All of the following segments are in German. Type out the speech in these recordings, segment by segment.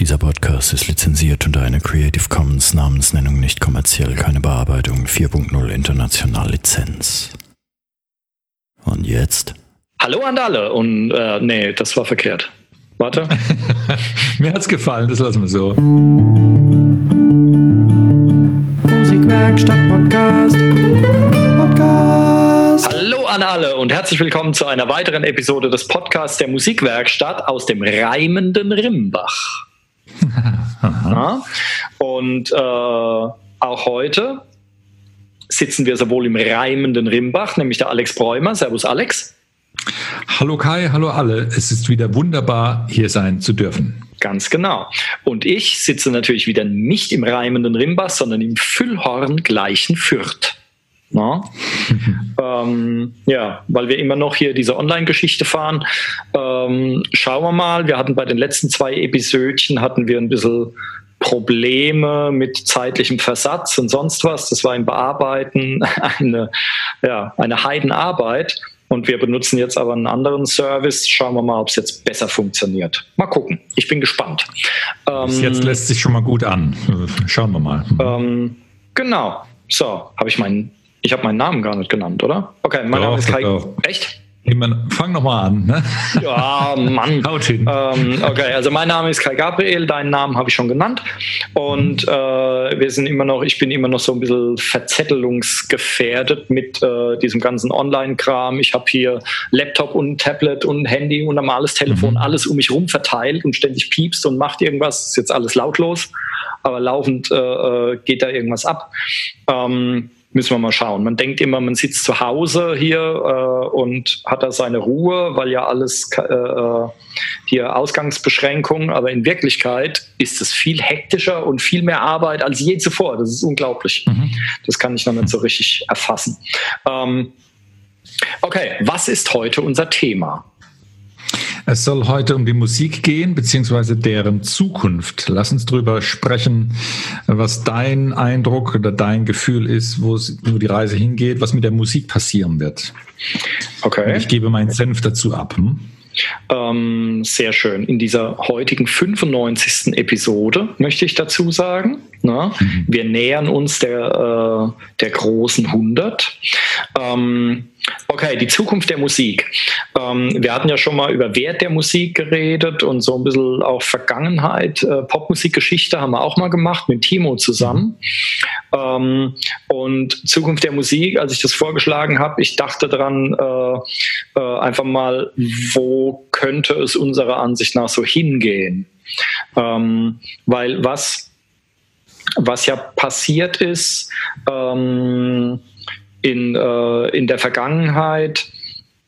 Dieser Podcast ist lizenziert unter einer Creative Commons Namensnennung nicht kommerziell, keine Bearbeitung 4.0 international Lizenz. Und jetzt? Hallo an alle und äh, nee, das war verkehrt. Warte. Mir hat's gefallen, das lassen wir so. Musikwerkstatt Podcast. Podcast. Hallo an alle und herzlich willkommen zu einer weiteren Episode des Podcasts der Musikwerkstatt aus dem reimenden Rimbach. Ja, und äh, auch heute sitzen wir sowohl im reimenden Rimbach, nämlich der Alex Bräumer. Servus Alex. Hallo Kai, hallo alle. Es ist wieder wunderbar, hier sein zu dürfen. Ganz genau. Und ich sitze natürlich wieder nicht im reimenden Rimbach, sondern im Füllhorn gleichen Fürth. Na? ähm, ja, weil wir immer noch hier diese Online-Geschichte fahren. Ähm, schauen wir mal, wir hatten bei den letzten zwei Episödchen hatten wir ein bisschen Probleme mit zeitlichem Versatz und sonst was. Das war im Bearbeiten eine, ja, eine Heidenarbeit. Und wir benutzen jetzt aber einen anderen Service. Schauen wir mal, ob es jetzt besser funktioniert. Mal gucken. Ich bin gespannt. Ähm, jetzt lässt sich schon mal gut an. Schauen wir mal. Ähm, genau. So, habe ich meinen ich habe meinen Namen gar nicht genannt, oder? Okay, mein doch, Name ist Kai. Doch. Echt? Fang nochmal an. Ne? Ja, Mann. Haut hin. Ähm, okay, also mein Name ist Kai Gabriel, deinen Namen habe ich schon genannt. Und mhm. äh, wir sind immer noch, ich bin immer noch so ein bisschen verzettelungsgefährdet mit äh, diesem ganzen Online-Kram. Ich habe hier Laptop und Tablet und Handy und normales Telefon, mhm. alles um mich rum verteilt und ständig piepst und macht irgendwas. Ist jetzt alles lautlos, aber laufend äh, äh geht da irgendwas ab. Ähm, müssen wir mal schauen. Man denkt immer, man sitzt zu Hause hier äh, und hat da seine Ruhe, weil ja alles äh, äh, hier Ausgangsbeschränkungen, aber in Wirklichkeit ist es viel hektischer und viel mehr Arbeit als je zuvor. Das ist unglaublich. Mhm. Das kann ich noch nicht so richtig erfassen. Ähm, okay, was ist heute unser Thema? Es soll heute um die Musik gehen, beziehungsweise deren Zukunft. Lass uns darüber sprechen, was dein Eindruck oder dein Gefühl ist, wo, wo die Reise hingeht, was mit der Musik passieren wird. Okay. Und ich gebe meinen Senf dazu ab. Hm? Ähm, sehr schön. In dieser heutigen 95. Episode möchte ich dazu sagen, na, mhm. wir nähern uns der, äh, der großen 100. Ähm, Okay, die Zukunft der Musik. Ähm, wir hatten ja schon mal über Wert der Musik geredet und so ein bisschen auch Vergangenheit. Äh, Popmusikgeschichte haben wir auch mal gemacht mit Timo zusammen. Ähm, und Zukunft der Musik, als ich das vorgeschlagen habe, ich dachte dran, äh, äh, einfach mal, wo könnte es unserer Ansicht nach so hingehen? Ähm, weil was, was ja passiert ist, ähm, in, äh, in der Vergangenheit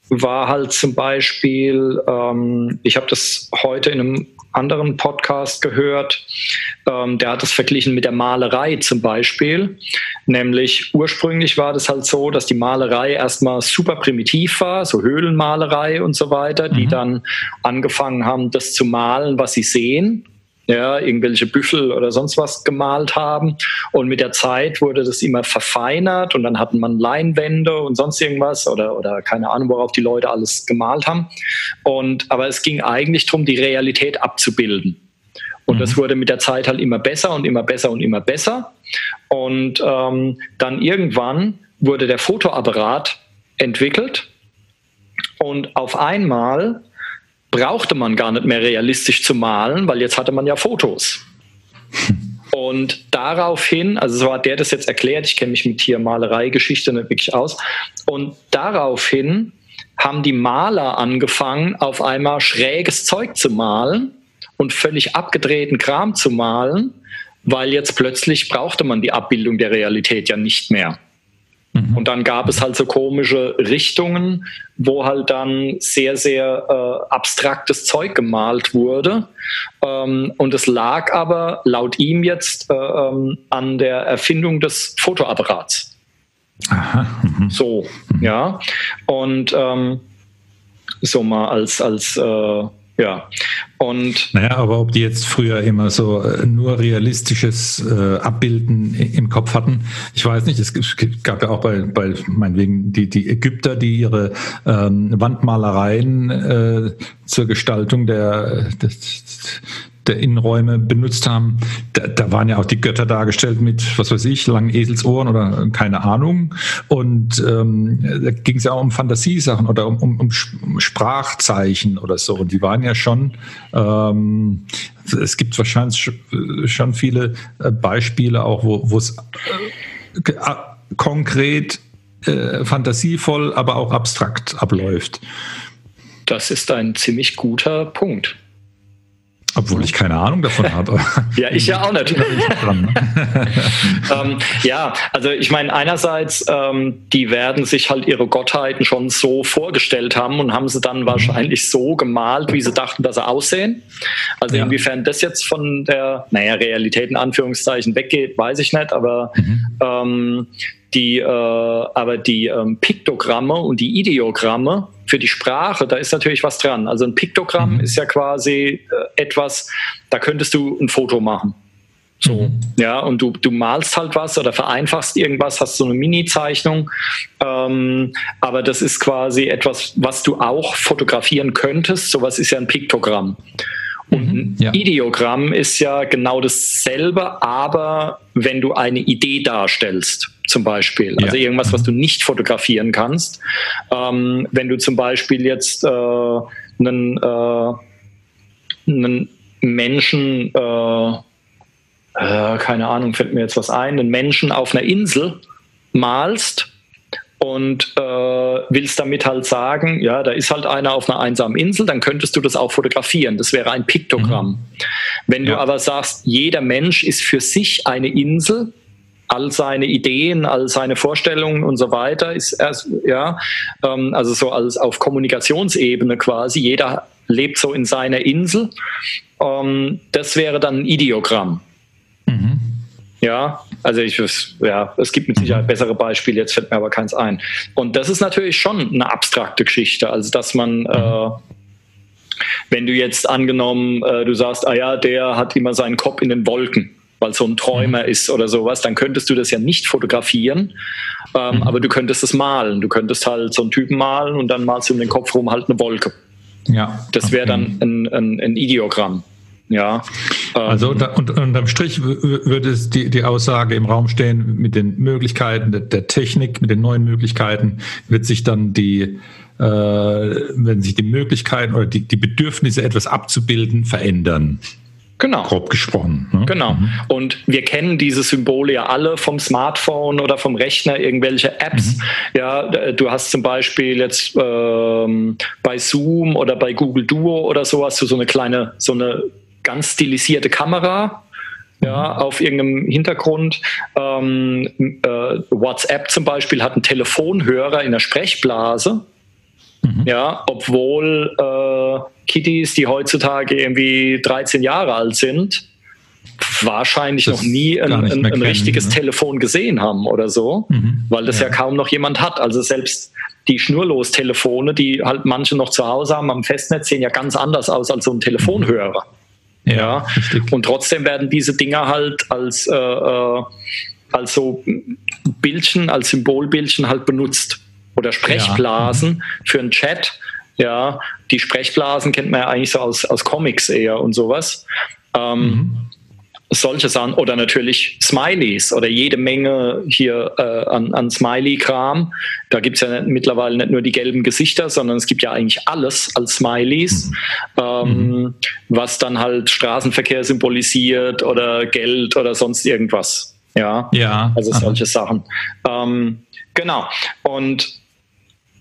war halt zum Beispiel, ähm, ich habe das heute in einem anderen Podcast gehört, ähm, der hat das verglichen mit der Malerei zum Beispiel. Nämlich ursprünglich war das halt so, dass die Malerei erstmal super primitiv war, so Höhlenmalerei und so weiter, die mhm. dann angefangen haben, das zu malen, was sie sehen ja, irgendwelche Büffel oder sonst was gemalt haben. Und mit der Zeit wurde das immer verfeinert und dann hatten man Leinwände und sonst irgendwas oder, oder keine Ahnung, worauf die Leute alles gemalt haben. Und, aber es ging eigentlich darum, die Realität abzubilden. Und mhm. das wurde mit der Zeit halt immer besser und immer besser und immer besser. Und ähm, dann irgendwann wurde der Fotoapparat entwickelt und auf einmal brauchte man gar nicht mehr realistisch zu malen, weil jetzt hatte man ja Fotos. Und daraufhin, also so hat der das jetzt erklärt, ich kenne mich mit Tiermalerei-Geschichte nicht wirklich aus, und daraufhin haben die Maler angefangen, auf einmal schräges Zeug zu malen und völlig abgedrehten Kram zu malen, weil jetzt plötzlich brauchte man die Abbildung der Realität ja nicht mehr. Mhm. Und dann gab es halt so komische Richtungen, wo halt dann sehr, sehr äh, abstraktes Zeug gemalt wurde. Ähm, und es lag aber laut ihm jetzt äh, ähm, an der Erfindung des Fotoapparats. Aha. Mhm. So, ja. Und ähm, so mal als, als äh, ja. Und naja, aber ob die jetzt früher immer so äh, nur realistisches äh, Abbilden im Kopf hatten, ich weiß nicht. Es gab ja auch bei, bei meinetwegen die, die Ägypter, die ihre ähm, Wandmalereien äh, zur Gestaltung der, des, der Innenräume benutzt haben, da, da, waren ja auch die Götter dargestellt mit, was weiß ich, langen Eselsohren oder keine Ahnung. Und ähm, da ging es ja auch um Fantasiesachen oder um, um, um, Sprachzeichen oder so. Und die waren ja schon, ähm, es gibt wahrscheinlich schon viele äh, Beispiele auch, wo es äh, konkret äh, fantasievoll, aber auch abstrakt abläuft. Das ist ein ziemlich guter Punkt. Obwohl ich keine Ahnung davon habe. ja, ich ja auch nicht. ähm, ja, also ich meine, einerseits, ähm, die werden sich halt ihre Gottheiten schon so vorgestellt haben und haben sie dann mhm. wahrscheinlich so gemalt, wie sie dachten, dass sie aussehen. Also ja. inwiefern das jetzt von der, naja, Realität in Anführungszeichen weggeht, weiß ich nicht, aber mhm. ähm, die, äh, aber die ähm, Piktogramme und die Ideogramme für die Sprache, da ist natürlich was dran. Also ein Piktogramm mhm. ist ja quasi äh, etwas, da könntest du ein Foto machen. So, mhm. ja, und du, du malst halt was oder vereinfachst irgendwas, hast so eine Mini-Zeichnung. Ähm, aber das ist quasi etwas, was du auch fotografieren könntest. Sowas ist ja ein Piktogramm. Und ein mhm, ja. Ideogramm ist ja genau dasselbe, aber wenn du eine Idee darstellst, zum Beispiel, also ja. irgendwas, was du nicht fotografieren kannst. Ähm, wenn du zum Beispiel jetzt äh, einen, äh, einen Menschen, äh, äh keine Ahnung, fällt mir jetzt was ein, einen Menschen auf einer Insel malst, und äh, willst damit halt sagen, ja, da ist halt einer auf einer einsamen Insel, dann könntest du das auch fotografieren. Das wäre ein Piktogramm. Mhm. Wenn ja. du aber sagst, jeder Mensch ist für sich eine Insel, all seine Ideen, all seine Vorstellungen und so weiter ist erst, ja, ähm, also so als auf Kommunikationsebene quasi, jeder lebt so in seiner Insel. Ähm, das wäre dann ein Ideogramm. Mhm. Ja, also ich, ja, es gibt mit Sicherheit bessere Beispiele, jetzt fällt mir aber keins ein. Und das ist natürlich schon eine abstrakte Geschichte, also dass man, äh, wenn du jetzt angenommen, äh, du sagst, ah ja, der hat immer seinen Kopf in den Wolken, weil so ein Träumer mhm. ist oder sowas, dann könntest du das ja nicht fotografieren, ähm, mhm. aber du könntest es malen. Du könntest halt so einen Typen malen und dann malst du um den Kopf rum halt eine Wolke. Ja. Das wäre dann ein, ein, ein Ideogramm. Ja. Also ähm, und, unterm Strich würde es die, die Aussage im Raum stehen, mit den Möglichkeiten der, der Technik, mit den neuen Möglichkeiten wird sich dann die, äh, wenn sich die Möglichkeiten oder die, die Bedürfnisse etwas abzubilden verändern. Genau. Grob gesprochen. Ne? Genau. Mhm. Und wir kennen diese Symbole ja alle vom Smartphone oder vom Rechner, irgendwelche Apps. Mhm. Ja, du hast zum Beispiel jetzt ähm, bei Zoom oder bei Google Duo oder so hast du so eine kleine, so eine ganz stilisierte Kamera ja, mhm. auf irgendeinem Hintergrund. Ähm, äh, WhatsApp zum Beispiel hat einen Telefonhörer in der Sprechblase. Mhm. Ja, obwohl äh, Kitties, die heutzutage irgendwie 13 Jahre alt sind, wahrscheinlich das noch nie ein, ein, ein richtiges ne? Telefon gesehen haben oder so, mhm. weil das ja. ja. kaum noch jemand hat. Also selbst die Schnurlos-Telefone, die halt manche noch zu Hause haben am Festnetz, sehen ja ganz anders aus als so ein Telefonhörer. Ja, und trotzdem werden diese Dinger halt als, äh, äh, als so Bildchen, als Symbolbildchen halt benutzt. Oder Sprechblasen ja. für einen Chat. Ja, die Sprechblasen kennt man ja eigentlich so aus, aus Comics eher und sowas. Ähm, mhm solche Sachen oder natürlich Smileys oder jede Menge hier äh, an, an Smiley-Kram. Da gibt's ja nicht, mittlerweile nicht nur die gelben Gesichter, sondern es gibt ja eigentlich alles als Smileys, mhm. ähm, mhm. was dann halt Straßenverkehr symbolisiert oder Geld oder sonst irgendwas. Ja, ja. also solche Aha. Sachen. Ähm, genau. Und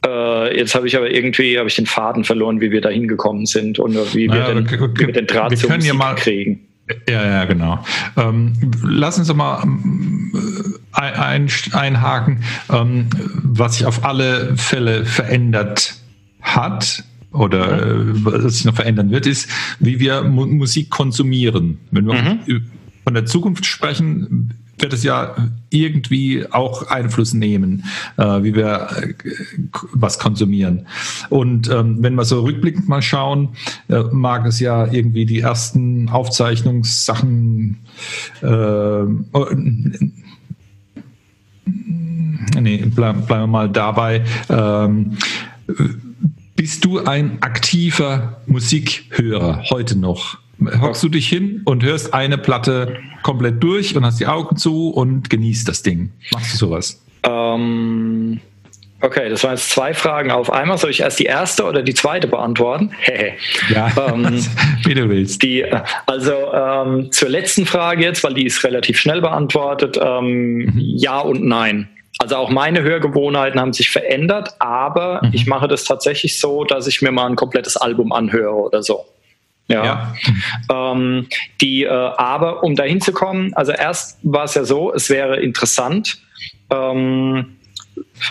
äh, jetzt habe ich aber irgendwie habe ich den Faden verloren, wie wir da hingekommen sind und wie wir, naja, den, wie wir den Draht wir zum Musik ja mal, kriegen. Ja, ja, genau. Ähm, lass uns doch mal äh, ein, einhaken, ähm, was sich auf alle Fälle verändert hat oder mhm. äh, was sich noch verändern wird, ist, wie wir Mu Musik konsumieren. Wenn wir mhm. von der Zukunft sprechen, wird es ja irgendwie auch Einfluss nehmen, äh, wie wir äh, was konsumieren. Und ähm, wenn wir so rückblickend mal schauen, äh, mag es ja irgendwie die ersten Aufzeichnungssachen äh, nee, bleib, bleiben wir mal dabei. Ähm, bist du ein aktiver Musikhörer heute noch? Hockst du dich hin und hörst eine Platte komplett durch und hast die Augen zu und genießt das Ding. Machst du sowas? Ähm, okay, das waren jetzt zwei Fragen auf einmal. Soll ich erst die erste oder die zweite beantworten? ja, ähm, wie du willst. Die, also ähm, zur letzten Frage jetzt, weil die ist relativ schnell beantwortet. Ähm, mhm. Ja und nein. Also auch meine Hörgewohnheiten haben sich verändert, aber mhm. ich mache das tatsächlich so, dass ich mir mal ein komplettes Album anhöre oder so. Ja. ja. Ähm, die, äh, aber um dahin zu kommen, also erst war es ja so, es wäre interessant, ähm,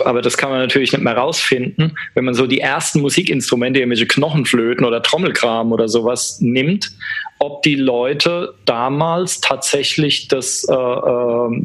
aber das kann man natürlich nicht mehr rausfinden, wenn man so die ersten Musikinstrumente, irgendwelche Knochenflöten oder Trommelkram oder sowas nimmt, ob die Leute damals tatsächlich das äh, äh,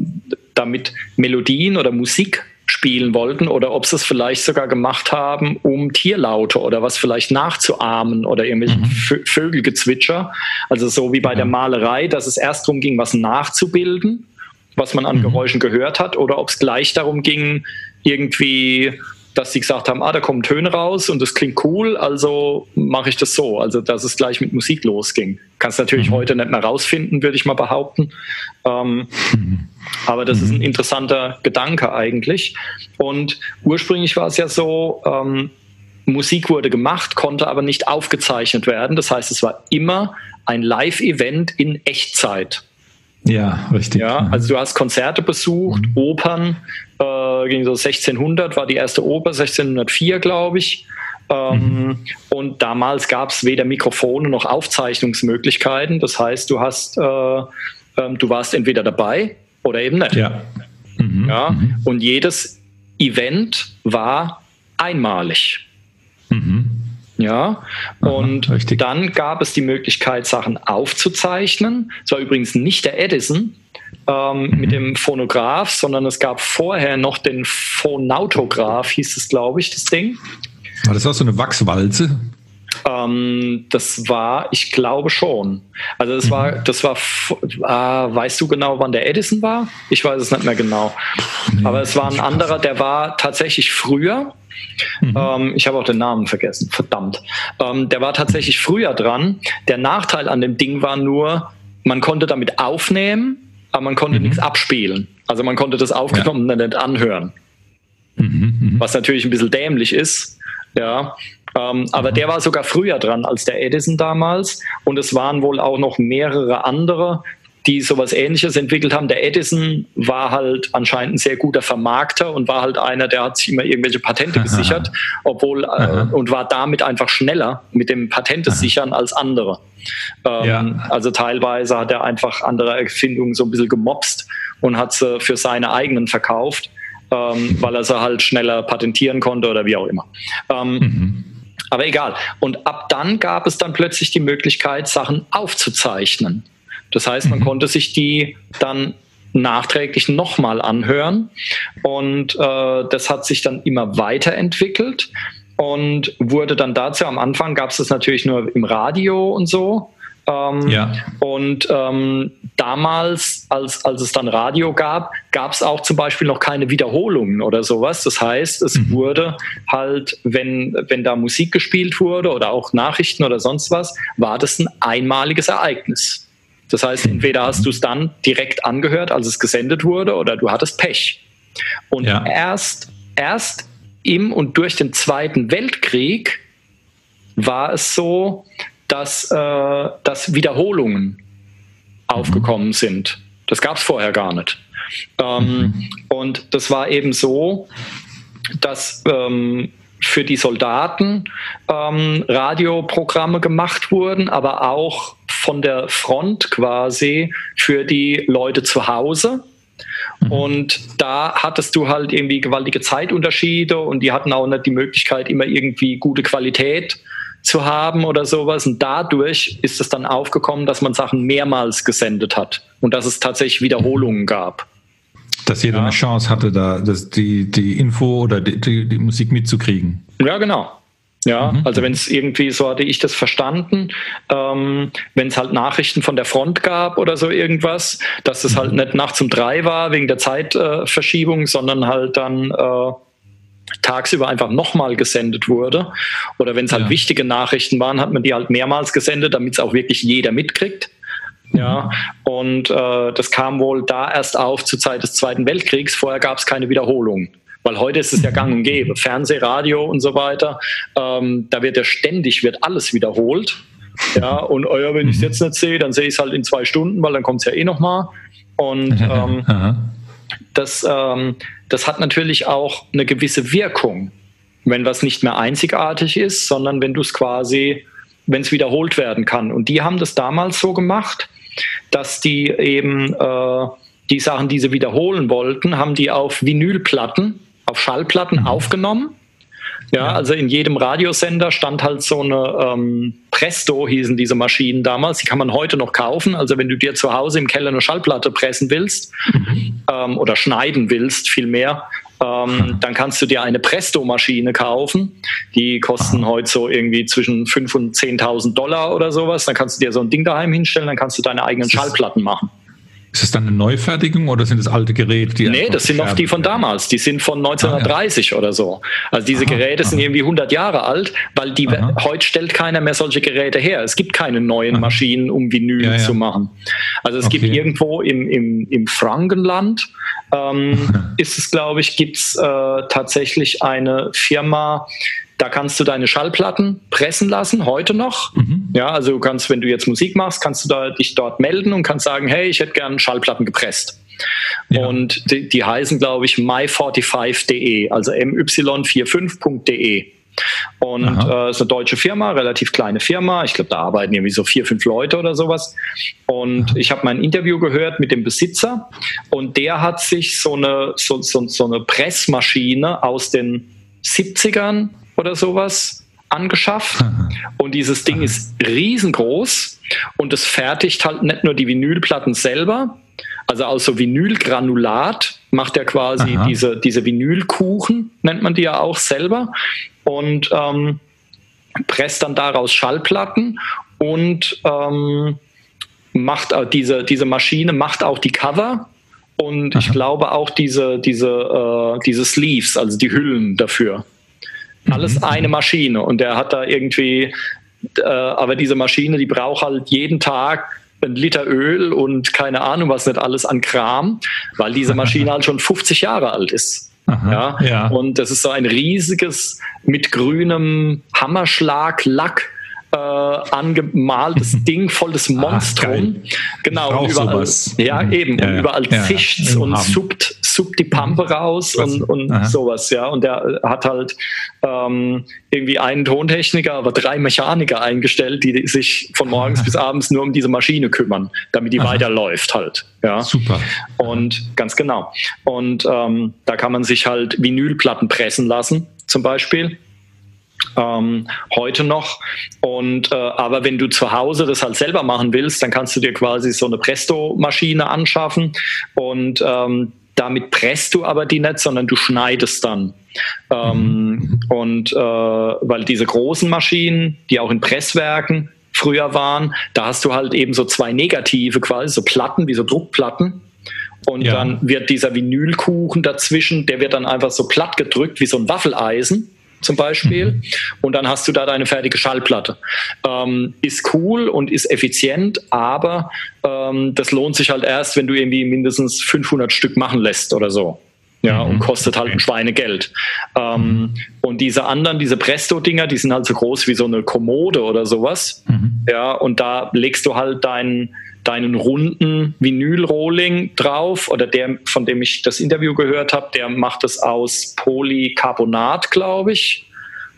damit Melodien oder Musik spielen wollten oder ob sie es vielleicht sogar gemacht haben, um Tierlaute oder was vielleicht nachzuahmen oder irgendwelche mhm. Vögelgezwitscher. Also so wie bei der Malerei, dass es erst darum ging, was nachzubilden, was man an mhm. Geräuschen gehört hat, oder ob es gleich darum ging, irgendwie dass sie gesagt haben, ah, da kommen Töne raus und das klingt cool, also mache ich das so. Also dass es gleich mit Musik losging. Kannst natürlich mhm. heute nicht mehr rausfinden, würde ich mal behaupten. Ähm, mhm. Aber das mhm. ist ein mhm. interessanter Gedanke eigentlich. Und ursprünglich war es ja so, ähm, Musik wurde gemacht, konnte aber nicht aufgezeichnet werden. Das heißt, es war immer ein Live-Event in Echtzeit. Ja, richtig. Ja, also du hast Konzerte besucht, mhm. Opern, äh, ging so 1600 war die erste Oper, 1604 glaube ich. Ähm, mhm. Und damals gab es weder Mikrofone noch Aufzeichnungsmöglichkeiten. Das heißt, du hast, äh, äh, du warst entweder dabei oder eben nicht. Ja. Mhm. ja? Mhm. Und jedes Event war einmalig. Mhm. Ja, und Aha, dann gab es die Möglichkeit, Sachen aufzuzeichnen. Es war übrigens nicht der Edison ähm, mit dem Phonograph, sondern es gab vorher noch den Phonautograph, hieß es, glaube ich, das Ding. War das auch so eine Wachswalze? Ähm, das war, ich glaube schon. Also das mhm. war, das war, äh, weißt du genau, wann der Edison war? Ich weiß es nicht mehr genau. Nee, Aber es war ein anderer, der war tatsächlich früher. Mhm. Ähm, ich habe auch den Namen vergessen, verdammt. Ähm, der war tatsächlich früher dran. Der Nachteil an dem Ding war nur, man konnte damit aufnehmen, aber man konnte mhm. nichts abspielen. Also man konnte das aufgenommen ja. nicht anhören. Mhm, mhm, Was natürlich ein bisschen dämlich ist. Ja, ähm, aber mhm. der war sogar früher dran als der Edison damals. Und es waren wohl auch noch mehrere andere, die sowas ähnliches entwickelt haben. Der Edison war halt anscheinend ein sehr guter Vermarkter und war halt einer, der hat sich immer irgendwelche Patente gesichert, obwohl äh, und war damit einfach schneller mit dem Patente sichern als andere. Ähm, ja. Also teilweise hat er einfach andere Erfindungen so ein bisschen gemobst und hat sie für seine eigenen verkauft, ähm, weil er sie halt schneller patentieren konnte oder wie auch immer. Ähm, mhm. Aber egal. Und ab dann gab es dann plötzlich die Möglichkeit, Sachen aufzuzeichnen. Das heißt, man mhm. konnte sich die dann nachträglich nochmal anhören. Und äh, das hat sich dann immer weiterentwickelt und wurde dann dazu, am Anfang gab es das natürlich nur im Radio und so. Ähm, ja. Und ähm, damals, als, als es dann Radio gab, gab es auch zum Beispiel noch keine Wiederholungen oder sowas. Das heißt, es mhm. wurde halt, wenn, wenn da Musik gespielt wurde oder auch Nachrichten oder sonst was, war das ein einmaliges Ereignis. Das heißt, entweder hast du es dann direkt angehört, als es gesendet wurde, oder du hattest Pech. Und ja. erst, erst im und durch den Zweiten Weltkrieg war es so, dass, äh, dass Wiederholungen aufgekommen mhm. sind. Das gab es vorher gar nicht. Ähm, mhm. Und das war eben so, dass ähm, für die Soldaten ähm, Radioprogramme gemacht wurden, aber auch von der Front quasi für die Leute zu Hause. Mhm. Und da hattest du halt irgendwie gewaltige Zeitunterschiede und die hatten auch nicht die Möglichkeit, immer irgendwie gute Qualität zu haben oder sowas. Und dadurch ist es dann aufgekommen, dass man Sachen mehrmals gesendet hat und dass es tatsächlich Wiederholungen gab. Dass jeder ja. eine Chance hatte, da das, die, die Info oder die, die, die Musik mitzukriegen. Ja, genau. Ja, mhm. also wenn es irgendwie, so hatte ich das verstanden, ähm, wenn es halt Nachrichten von der Front gab oder so irgendwas, dass es halt mhm. nicht nachts um drei war wegen der Zeitverschiebung, äh, sondern halt dann äh, tagsüber einfach nochmal gesendet wurde. Oder wenn es halt ja. wichtige Nachrichten waren, hat man die halt mehrmals gesendet, damit es auch wirklich jeder mitkriegt. Ja, mhm. und äh, das kam wohl da erst auf zur Zeit des Zweiten Weltkriegs. Vorher gab es keine Wiederholung. Weil heute ist es ja gang und gäbe. Fernseh, Radio und so weiter. Ähm, da wird ja ständig, wird alles wiederholt. Ja, und ja, wenn ich es jetzt nicht sehe, dann sehe ich es halt in zwei Stunden, weil dann kommt es ja eh nochmal. Und ähm, das, ähm, das hat natürlich auch eine gewisse Wirkung, wenn was nicht mehr einzigartig ist, sondern wenn du es quasi, wenn es wiederholt werden kann. Und die haben das damals so gemacht, dass die eben äh, die Sachen, die sie wiederholen wollten, haben die auf Vinylplatten auf Schallplatten mhm. aufgenommen. Ja, also in jedem Radiosender stand halt so eine ähm, Presto, hießen diese Maschinen damals. Die kann man heute noch kaufen. Also wenn du dir zu Hause im Keller eine Schallplatte pressen willst mhm. ähm, oder schneiden willst, vielmehr, ähm, dann kannst du dir eine Presto-Maschine kaufen. Die kosten heute so irgendwie zwischen 5.000 und 10.000 Dollar oder sowas. Dann kannst du dir so ein Ding daheim hinstellen, dann kannst du deine eigenen Schallplatten machen. Ist das dann eine Neufertigung oder sind das alte Geräte? Die nee, das sind noch die von damals. Die sind von 1930 ah, ja. oder so. Also diese aha, Geräte aha. sind irgendwie 100 Jahre alt, weil die heute stellt keiner mehr solche Geräte her. Es gibt keine neuen. Maschinen, um Vinyl ja, ja. zu machen. Also es okay. gibt irgendwo im, im, im Frankenland, ähm, ist es glaube ich, gibt es äh, tatsächlich eine Firma, da kannst du deine Schallplatten pressen lassen, heute noch. Mhm. Ja, also du kannst, wenn du jetzt Musik machst, kannst du da, dich dort melden und kannst sagen, hey, ich hätte gern Schallplatten gepresst. Ja. Und die, die heißen, glaube ich, my45.de, also my45.de. Und äh, ist eine deutsche Firma, relativ kleine Firma. Ich glaube, da arbeiten irgendwie so vier, fünf Leute oder sowas. Und Aha. ich habe mein Interview gehört mit dem Besitzer und der hat sich so eine, so, so, so eine Pressmaschine aus den 70ern oder sowas angeschafft. Und dieses Ding ist riesengroß und es fertigt halt nicht nur die Vinylplatten selber, also aus so Vinylgranulat macht er quasi diese, diese Vinylkuchen, nennt man die ja auch selber, und ähm, presst dann daraus Schallplatten und ähm, macht äh, diese, diese Maschine macht auch die Cover und Aha. ich glaube auch diese, diese, äh, diese Sleeves, also die Hüllen dafür. Alles mhm. eine Maschine. Und der hat da irgendwie, äh, aber diese Maschine, die braucht halt jeden Tag ein Liter Öl und keine Ahnung was nicht alles an Kram, weil diese Maschine halt schon 50 Jahre alt ist. Aha, ja? ja? Und das ist so ein riesiges mit grünem Hammerschlag Lack äh, angemaltes Ding, volles Monstrum. Ach, genau, überall, sowas. ja mhm. eben, ja, und überall ja, zischt's und suppt, suppt die Pampe mhm. raus und, und sowas, ja. Und der hat halt ähm, irgendwie einen Tontechniker, aber drei Mechaniker eingestellt, die sich von morgens bis abends nur um diese Maschine kümmern, damit die Aha. weiterläuft halt. Ja. Super. Und ganz genau. Und ähm, da kann man sich halt Vinylplatten pressen lassen, zum Beispiel ähm, heute noch. Und äh, aber wenn du zu Hause das halt selber machen willst, dann kannst du dir quasi so eine Presto-Maschine anschaffen und ähm, damit presst du aber die nicht, sondern du schneidest dann. Ähm, mhm. Und äh, weil diese großen Maschinen, die auch in Presswerken früher waren, da hast du halt eben so zwei Negative quasi, so Platten, wie so Druckplatten. Und ja. dann wird dieser Vinylkuchen dazwischen, der wird dann einfach so platt gedrückt wie so ein Waffeleisen zum Beispiel. Mhm. Und dann hast du da deine fertige Schallplatte. Ähm, ist cool und ist effizient, aber ähm, das lohnt sich halt erst, wenn du irgendwie mindestens 500 Stück machen lässt oder so. Ja, mhm. und kostet halt ein Schweinegeld. Ähm, mhm. Und diese anderen, diese Presto-Dinger, die sind halt so groß wie so eine Kommode oder sowas. Mhm. Ja, und da legst du halt deinen deinen runden Vinyl-Rolling drauf oder der, von dem ich das Interview gehört habe, der macht es aus Polycarbonat, glaube ich.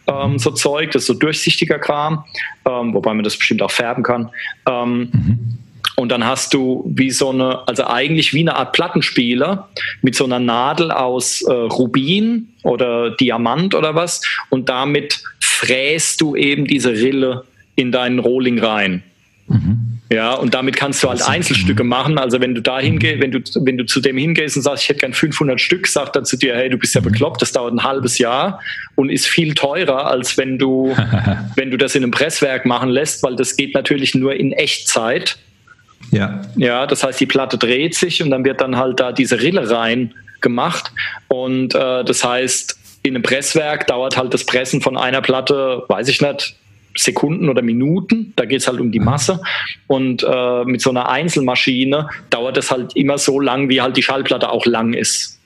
Ähm, so Zeug, das ist so durchsichtiger Kram, ähm, wobei man das bestimmt auch färben kann. Ähm, mhm. Und dann hast du wie so eine, also eigentlich wie eine Art Plattenspieler mit so einer Nadel aus äh, Rubin oder Diamant oder was. Und damit fräst du eben diese Rille in deinen Rolling rein. Mhm. Ja, und damit kannst du halt Einzelstücke machen. Also wenn du da hingehst, wenn du, wenn du zu dem hingehst und sagst, ich hätte gern 500 Stück, sagt er zu dir, hey, du bist ja mhm. bekloppt, das dauert ein halbes Jahr und ist viel teurer, als wenn du, wenn du das in einem Presswerk machen lässt, weil das geht natürlich nur in Echtzeit. Ja. Ja, das heißt, die Platte dreht sich und dann wird dann halt da diese Rille rein gemacht. Und äh, das heißt, in einem Presswerk dauert halt das Pressen von einer Platte, weiß ich nicht, Sekunden oder Minuten. Da geht es halt um die Masse. Und äh, mit so einer Einzelmaschine dauert es halt immer so lang, wie halt die Schallplatte auch lang ist.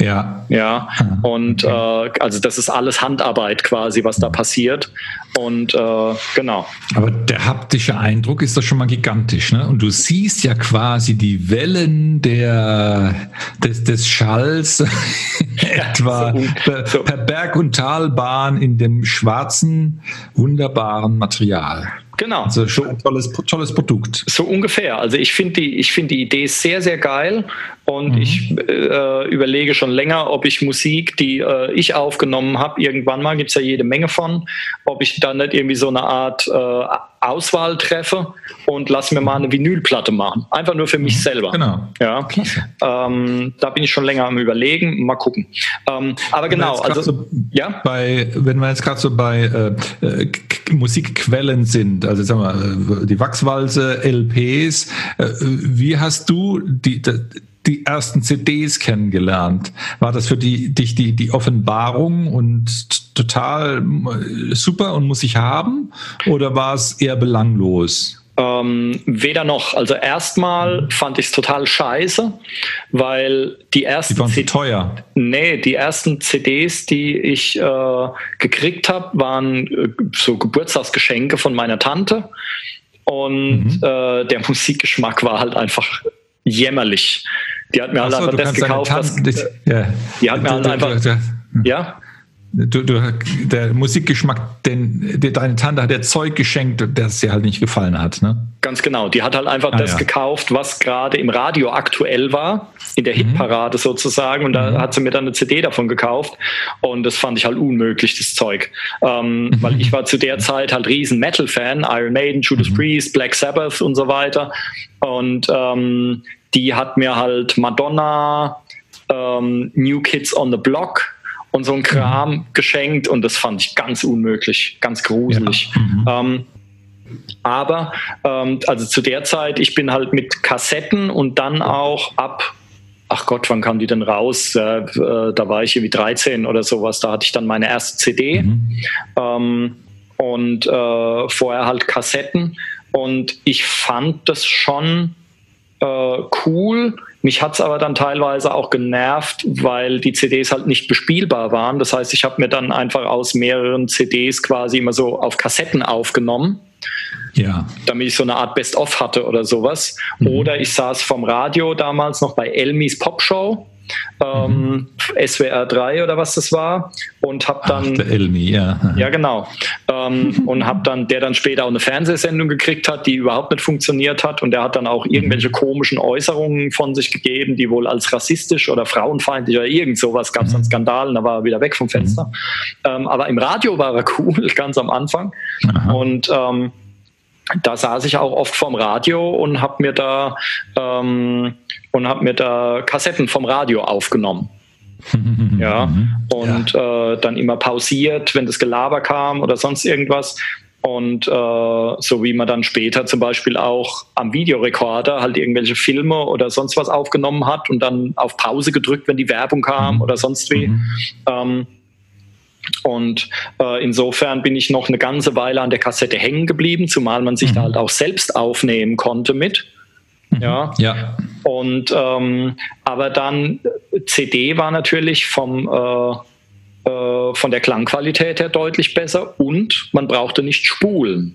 Ja. Ja. Ah, und okay. äh, also das ist alles Handarbeit quasi, was da passiert. Und äh, genau. Aber der haptische Eindruck ist doch schon mal gigantisch, ne? Und du siehst ja quasi die Wellen der, des, des Schalls etwa so, per, so. per Berg- und Talbahn in dem schwarzen, wunderbaren Material. Genau. Also schon ein tolles, tolles Produkt. So ungefähr. Also ich finde die, ich die Idee sehr, sehr geil und mhm. ich äh, überlege schon länger, ob ich Musik, die äh, ich aufgenommen habe, irgendwann mal, gibt es ja jede Menge von, ob ich da nicht irgendwie so eine Art äh, Auswahl treffe und lass mir mal eine Vinylplatte machen. Einfach nur für mich mhm. selber. Genau. Ja. Ähm, da bin ich schon länger am überlegen. Mal gucken. Ähm, aber genau, also so ja. Bei, wenn wir jetzt gerade so bei äh, äh Musikquellen sind, also sagen wir, äh, die Wachswalze, LPs, äh, wie hast du die, die die ersten CDs kennengelernt. War das für die, dich die, die Offenbarung und total äh, super und muss ich haben? Oder war es eher belanglos? Ähm, weder noch. Also erstmal fand ich es total scheiße, weil die ersten die waren zu teuer. Nee, die ersten CDs, die ich äh, gekriegt habe, waren äh, so Geburtstagsgeschenke von meiner Tante. Und mhm. äh, der Musikgeschmack war halt einfach jämmerlich. Die hat mir halt so, einfach das gekauft. Tanten, das, ja. Die hat mir halt einfach. Ja. Du, du, der Musikgeschmack, den, den deine Tante hat der Zeug geschenkt, das sie halt nicht gefallen hat, ne? Ganz genau. Die hat halt einfach ah, das ja. gekauft, was gerade im Radio aktuell war, in der mhm. Hitparade sozusagen. Und da mhm. hat sie mir dann eine CD davon gekauft. Und das fand ich halt unmöglich, das Zeug. Ähm, mhm. Weil ich war zu der Zeit halt riesen Metal-Fan, Iron Maiden, Judas mhm. Priest, Black Sabbath und so weiter. Und ähm, die hat mir halt Madonna, ähm, New Kids on the Block und so ein Kram mhm. geschenkt und das fand ich ganz unmöglich, ganz gruselig. Ja. Mhm. Ähm, aber ähm, also zu der Zeit, ich bin halt mit Kassetten und dann auch ab, ach Gott, wann kam die denn raus? Äh, äh, da war ich irgendwie 13 oder sowas, da hatte ich dann meine erste CD mhm. ähm, und äh, vorher halt Kassetten und ich fand das schon äh, cool. Mich hat es aber dann teilweise auch genervt, weil die CDs halt nicht bespielbar waren. Das heißt, ich habe mir dann einfach aus mehreren CDs quasi immer so auf Kassetten aufgenommen. Ja. Damit ich so eine Art Best-of hatte oder sowas. Mhm. Oder ich saß vom Radio damals noch bei Elmis Popshow ähm, SWR 3 oder was das war und habe dann Ach, der Elmi, ja. Ja, genau. Ähm, und habe dann, der dann später auch eine Fernsehsendung gekriegt hat, die überhaupt nicht funktioniert hat und der hat dann auch irgendwelche komischen Äußerungen von sich gegeben, die wohl als rassistisch oder frauenfeindlich oder irgend sowas gab es mhm. an Skandalen, da war er wieder weg vom Fenster. Mhm. Ähm, aber im Radio war er cool, ganz am Anfang. Aha. Und ähm, da saß ich auch oft vorm Radio und habe mir da ähm, und habe mir da Kassetten vom Radio aufgenommen. ja, und ja. Äh, dann immer pausiert, wenn das Gelaber kam oder sonst irgendwas. Und äh, so wie man dann später zum Beispiel auch am Videorekorder halt irgendwelche Filme oder sonst was aufgenommen hat und dann auf Pause gedrückt, wenn die Werbung kam mhm. oder sonst wie. Mhm. Ähm, und äh, insofern bin ich noch eine ganze Weile an der Kassette hängen geblieben, zumal man sich mhm. da halt auch selbst aufnehmen konnte mit. Mhm. Ja. ja. Und ähm, aber dann CD war natürlich vom äh, äh, von der Klangqualität her deutlich besser und man brauchte nicht spulen.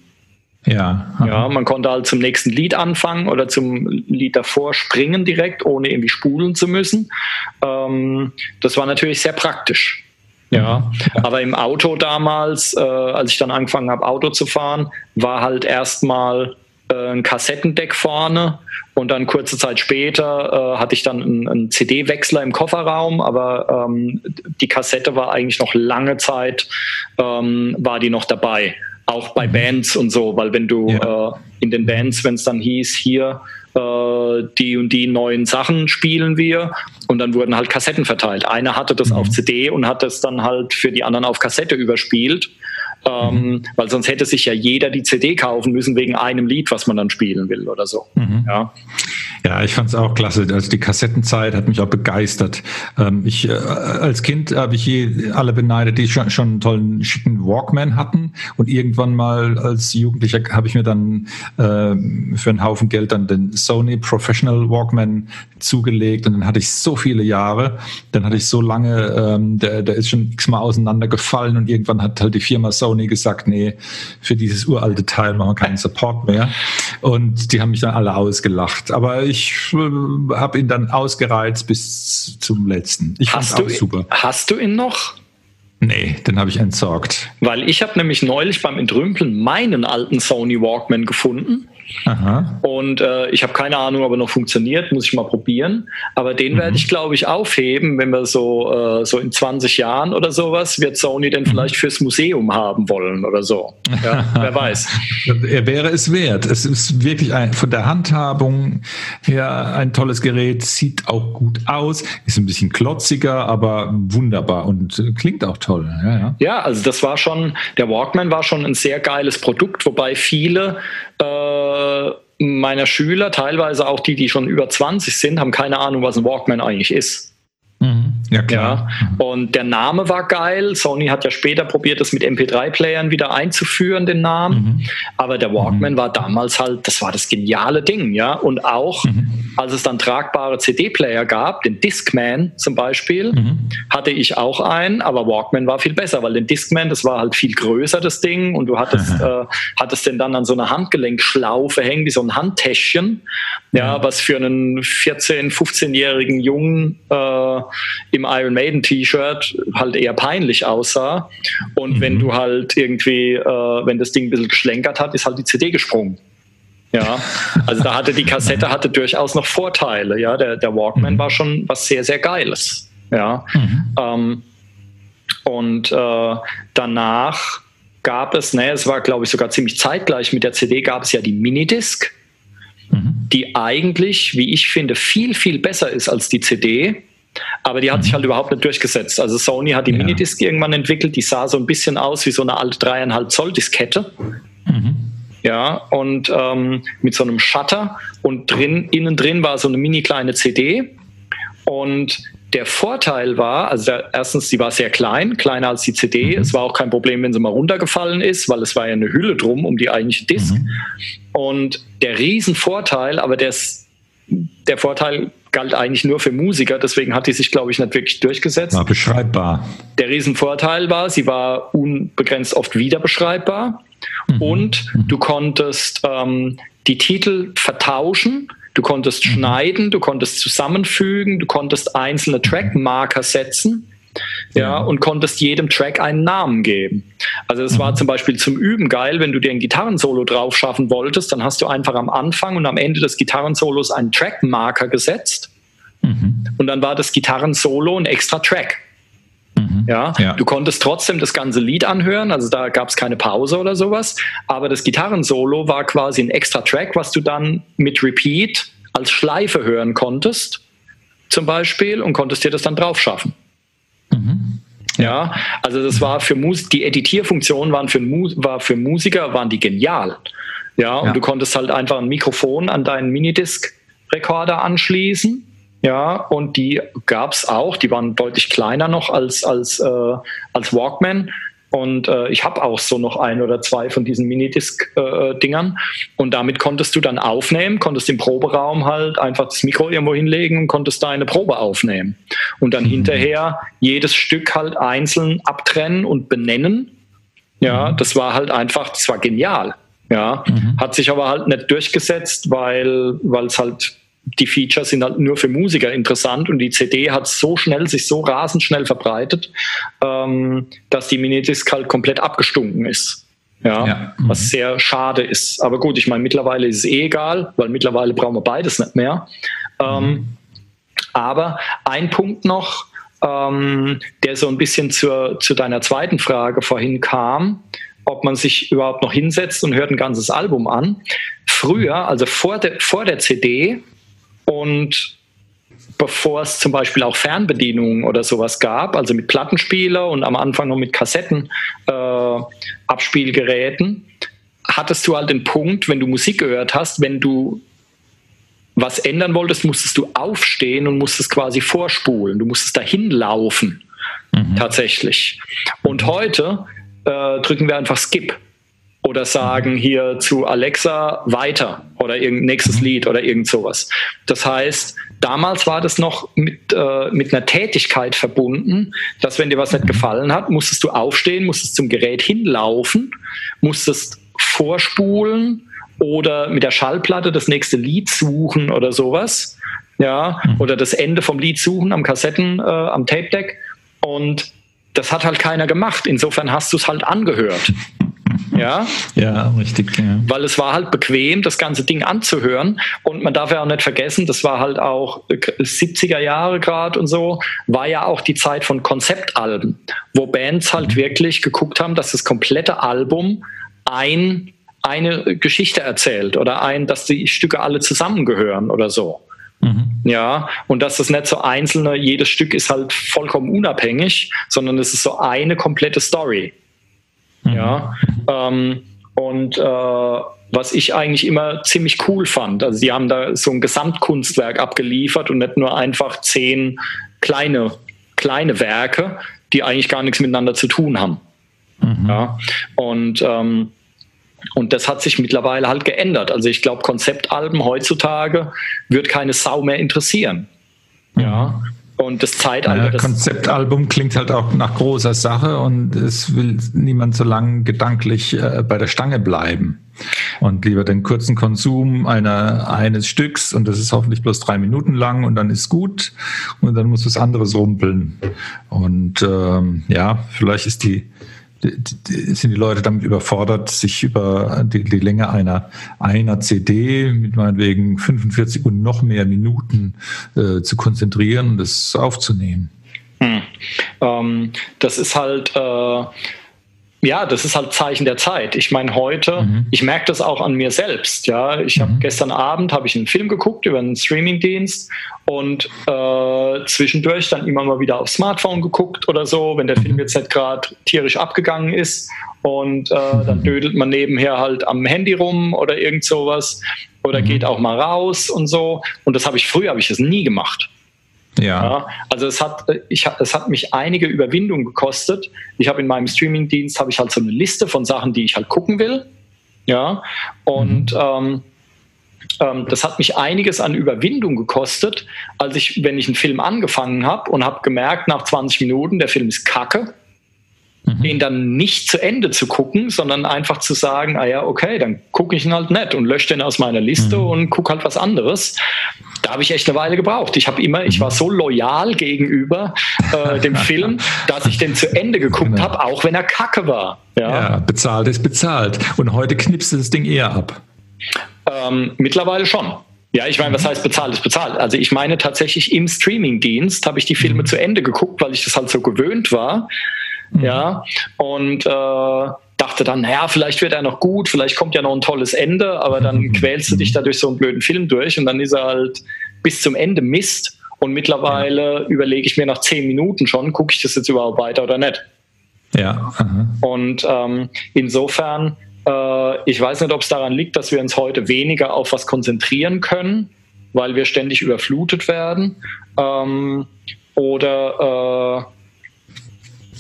Ja. Aha. Ja, man konnte halt zum nächsten Lied anfangen oder zum Lied davor springen direkt, ohne irgendwie spulen zu müssen. Ähm, das war natürlich sehr praktisch. Ja, aber im Auto damals, äh, als ich dann angefangen habe, Auto zu fahren, war halt erstmal äh, ein Kassettendeck vorne und dann kurze Zeit später äh, hatte ich dann einen, einen CD-Wechsler im Kofferraum, aber ähm, die Kassette war eigentlich noch lange Zeit, ähm, war die noch dabei. Auch bei mhm. Bands und so, weil wenn du ja. äh, in den Bands, wenn es dann hieß, hier äh, die und die neuen Sachen spielen wir und dann wurden halt Kassetten verteilt. Einer hatte das mhm. auf CD und hat das dann halt für die anderen auf Kassette überspielt. Ähm, mhm. Weil sonst hätte sich ja jeder die CD kaufen müssen wegen einem Lied, was man dann spielen will oder so. Mhm. Ja. Ja, ich fand es auch klasse. Also die Kassettenzeit hat mich auch begeistert. Ähm, ich äh, als Kind habe ich je alle beneidet, die schon, schon einen tollen schicken Walkman hatten und irgendwann mal als Jugendlicher habe ich mir dann äh, für einen Haufen Geld dann den Sony Professional Walkman zugelegt und dann hatte ich so viele Jahre, dann hatte ich so lange, ähm, der, der ist schon x-mal auseinandergefallen und irgendwann hat halt die Firma Sony gesagt, nee, für dieses uralte Teil machen wir keinen Support mehr und die haben mich dann alle ausgelacht. Aber ich habe ihn dann ausgereizt bis zum letzten. Ich fand auch super. Hast du ihn noch? Nee, den habe ich entsorgt. Weil ich habe nämlich neulich beim Entrümpeln meinen alten Sony Walkman gefunden. Aha. Und äh, ich habe keine Ahnung, ob er noch funktioniert, muss ich mal probieren. Aber den mhm. werde ich, glaube ich, aufheben, wenn wir so, äh, so in 20 Jahren oder sowas, wird Sony den mhm. vielleicht fürs Museum haben wollen oder so. Ja, wer weiß. Er wäre es wert. Es ist wirklich ein, von der Handhabung her ein tolles Gerät, sieht auch gut aus, ist ein bisschen klotziger, aber wunderbar und klingt auch toll. Ja, ja. ja also das war schon, der Walkman war schon ein sehr geiles Produkt, wobei viele äh, meiner Schüler, teilweise auch die, die schon über 20 sind, haben keine Ahnung, was ein Walkman eigentlich ist. Mhm. Ja, klar. Ja. Und der Name war geil. Sony hat ja später probiert, das mit MP3-Playern wieder einzuführen, den Namen. Mhm. Aber der Walkman mhm. war damals halt, das war das geniale Ding, ja. Und auch, mhm. Als es dann tragbare CD-Player gab, den Discman zum Beispiel, mhm. hatte ich auch einen, aber Walkman war viel besser, weil den Discman, das war halt viel größer, das Ding. Und du hattest, äh, hattest den dann an so einer Handgelenkschlaufe hängen, wie so ein Handtäschchen, ja, was für einen 14-, 15-jährigen Jungen äh, im Iron Maiden T-Shirt halt eher peinlich aussah. Und mhm. wenn du halt irgendwie, äh, wenn das Ding ein bisschen geschlenkert hat, ist halt die CD gesprungen. Ja, also da hatte die Kassette hatte durchaus noch Vorteile. Ja, der, der Walkman mhm. war schon was sehr, sehr Geiles. Ja, mhm. ähm, und äh, danach gab es, ne, es war glaube ich sogar ziemlich zeitgleich mit der CD, gab es ja die Minidisc, mhm. die eigentlich, wie ich finde, viel, viel besser ist als die CD. Aber die hat mhm. sich halt überhaupt nicht durchgesetzt. Also Sony hat die ja. Minidisc irgendwann entwickelt, die sah so ein bisschen aus wie so eine alte dreieinhalb Zoll Diskette. Mhm. Ja, und ähm, mit so einem Shutter und drin, innen drin war so eine mini kleine CD. Und der Vorteil war, also der, erstens, sie war sehr klein, kleiner als die CD. Mhm. Es war auch kein Problem, wenn sie mal runtergefallen ist, weil es war ja eine Hülle drum um die eigentliche Disk. Mhm. Und der Riesenvorteil, aber der, der Vorteil galt eigentlich nur für Musiker, deswegen hat die sich, glaube ich, nicht wirklich durchgesetzt. War beschreibbar. Der Riesenvorteil war, sie war unbegrenzt oft wieder beschreibbar mhm. und mhm. du konntest ähm, die Titel vertauschen. Du konntest mhm. schneiden, du konntest zusammenfügen, du konntest einzelne mhm. Trackmarker setzen ja, und konntest jedem Track einen Namen geben. Also es mhm. war zum Beispiel zum Üben geil, wenn du dir ein Gitarrensolo drauf schaffen wolltest, dann hast du einfach am Anfang und am Ende des Gitarrensolos einen Trackmarker gesetzt mhm. und dann war das Gitarrensolo ein extra Track. Mhm. Ja, ja, du konntest trotzdem das ganze Lied anhören, also da gab es keine Pause oder sowas, aber das Gitarrensolo war quasi ein extra Track, was du dann mit Repeat als Schleife hören konntest, zum Beispiel, und konntest dir das dann drauf schaffen. Mhm. Ja, also das war für Mus die Editierfunktionen waren für, Mus war für Musiker waren die genial. Ja, und ja. du konntest halt einfach ein Mikrofon an deinen Minidisc-Rekorder anschließen. Ja, und die gab es auch, die waren deutlich kleiner noch als, als, äh, als Walkman. Und äh, ich habe auch so noch ein oder zwei von diesen Minidisc-Dingern. Äh, und damit konntest du dann aufnehmen, konntest im Proberaum halt einfach das Mikro irgendwo hinlegen und konntest deine Probe aufnehmen. Und dann mhm. hinterher jedes Stück halt einzeln abtrennen und benennen. Ja, mhm. das war halt einfach, das war genial. Ja, mhm. hat sich aber halt nicht durchgesetzt, weil es halt die Features sind halt nur für Musiker interessant und die CD hat so schnell, sich so rasend schnell verbreitet, ähm, dass die Minidisc halt komplett abgestunken ist. Ja, ja. Mhm. was sehr schade ist. Aber gut, ich meine, mittlerweile ist es eh egal, weil mittlerweile brauchen wir beides nicht mehr. Ähm, mhm. aber ein Punkt noch, ähm, der so ein bisschen zur, zu deiner zweiten Frage vorhin kam, ob man sich überhaupt noch hinsetzt und hört ein ganzes Album an. Früher, also vor der, vor der CD, und bevor es zum Beispiel auch Fernbedienungen oder sowas gab, also mit Plattenspieler und am Anfang noch mit Kassettenabspielgeräten, äh, hattest du halt den Punkt, wenn du Musik gehört hast, wenn du was ändern wolltest, musstest du aufstehen und musstest quasi vorspulen. Du musstest dahin laufen, mhm. tatsächlich. Und heute äh, drücken wir einfach Skip oder sagen hier zu Alexa weiter oder irgendein nächstes mhm. Lied oder irgend sowas. Das heißt, damals war das noch mit, äh, mit einer Tätigkeit verbunden, dass wenn dir was nicht mhm. gefallen hat, musstest du aufstehen, musstest zum Gerät hinlaufen, musstest vorspulen oder mit der Schallplatte das nächste Lied suchen oder sowas. Ja, mhm. oder das Ende vom Lied suchen am Kassetten, äh, am Tape Deck. Und das hat halt keiner gemacht. Insofern hast du es halt angehört. Ja, ja richtig. Ja. Weil es war halt bequem, das ganze Ding anzuhören. Und man darf ja auch nicht vergessen, das war halt auch 70er Jahre gerade und so, war ja auch die Zeit von Konzeptalben, wo Bands halt mhm. wirklich geguckt haben, dass das komplette Album ein, eine Geschichte erzählt oder ein, dass die Stücke alle zusammengehören oder so. Mhm. Ja, und dass das nicht so einzelne, jedes Stück ist halt vollkommen unabhängig, sondern es ist so eine komplette Story. Mhm. Ja, ähm, und äh, was ich eigentlich immer ziemlich cool fand. Also sie haben da so ein Gesamtkunstwerk abgeliefert und nicht nur einfach zehn kleine, kleine Werke, die eigentlich gar nichts miteinander zu tun haben. Mhm. Ja, und ähm, und das hat sich mittlerweile halt geändert. Also ich glaube, Konzeptalben heutzutage wird keine Sau mehr interessieren. Ja. Und das Zeitalter. Ja, das Konzeptalbum klingt halt auch nach großer Sache und es will niemand so lange gedanklich äh, bei der Stange bleiben. Und lieber den kurzen Konsum einer, eines Stücks und das ist hoffentlich bloß drei Minuten lang und dann ist gut und dann muss was anderes rumpeln. Und ähm, ja, vielleicht ist die sind die Leute damit überfordert, sich über die, die Länge einer, einer CD mit meinetwegen 45 und noch mehr Minuten äh, zu konzentrieren und das aufzunehmen. Hm. Ähm, das ist halt äh ja, das ist halt Zeichen der Zeit. Ich meine, heute, mhm. ich merke das auch an mir selbst. Ja, ich mhm. habe gestern Abend habe ich einen Film geguckt über einen Streamingdienst und äh, zwischendurch dann immer mal wieder aufs Smartphone geguckt oder so, wenn der Film mhm. jetzt nicht gerade tierisch abgegangen ist. Und äh, dann mhm. dödelt man nebenher halt am Handy rum oder irgend sowas oder mhm. geht auch mal raus und so. Und das habe ich früher habe ich das nie gemacht. Ja. ja. Also es hat, ich, es hat mich einige Überwindung gekostet. Ich habe in meinem Streamingdienst habe ich halt so eine Liste von Sachen, die ich halt gucken will. Ja. Und mhm. ähm, ähm, das hat mich einiges an Überwindung gekostet, als ich, wenn ich einen Film angefangen habe und habe gemerkt, nach 20 Minuten, der Film ist kacke, mhm. den dann nicht zu Ende zu gucken, sondern einfach zu sagen, ah ja, okay, dann gucke ich ihn halt nicht und lösche den aus meiner Liste mhm. und gucke halt was anderes. Da habe ich echt eine Weile gebraucht. Ich habe immer, ich war so loyal gegenüber äh, dem Film, dass ich den zu Ende geguckt genau. habe, auch wenn er kacke war. Ja? ja, bezahlt ist bezahlt. Und heute knipst du das Ding eher ab. Ähm, mittlerweile schon. Ja, ich meine, was mhm. heißt bezahlt ist bezahlt? Also ich meine tatsächlich im Streamingdienst habe ich die Filme mhm. zu Ende geguckt, weil ich das halt so gewöhnt war. Mhm. Ja, und äh, dachte dann, naja, vielleicht wird er noch gut, vielleicht kommt ja noch ein tolles Ende, aber dann mhm. quälst du dich da durch so einen blöden Film durch und dann ist er halt bis zum Ende Mist. Und mittlerweile ja. überlege ich mir nach zehn Minuten schon, gucke ich das jetzt überhaupt weiter oder nicht. Ja. Aha. Und ähm, insofern, äh, ich weiß nicht, ob es daran liegt, dass wir uns heute weniger auf was konzentrieren können, weil wir ständig überflutet werden. Ähm, oder äh,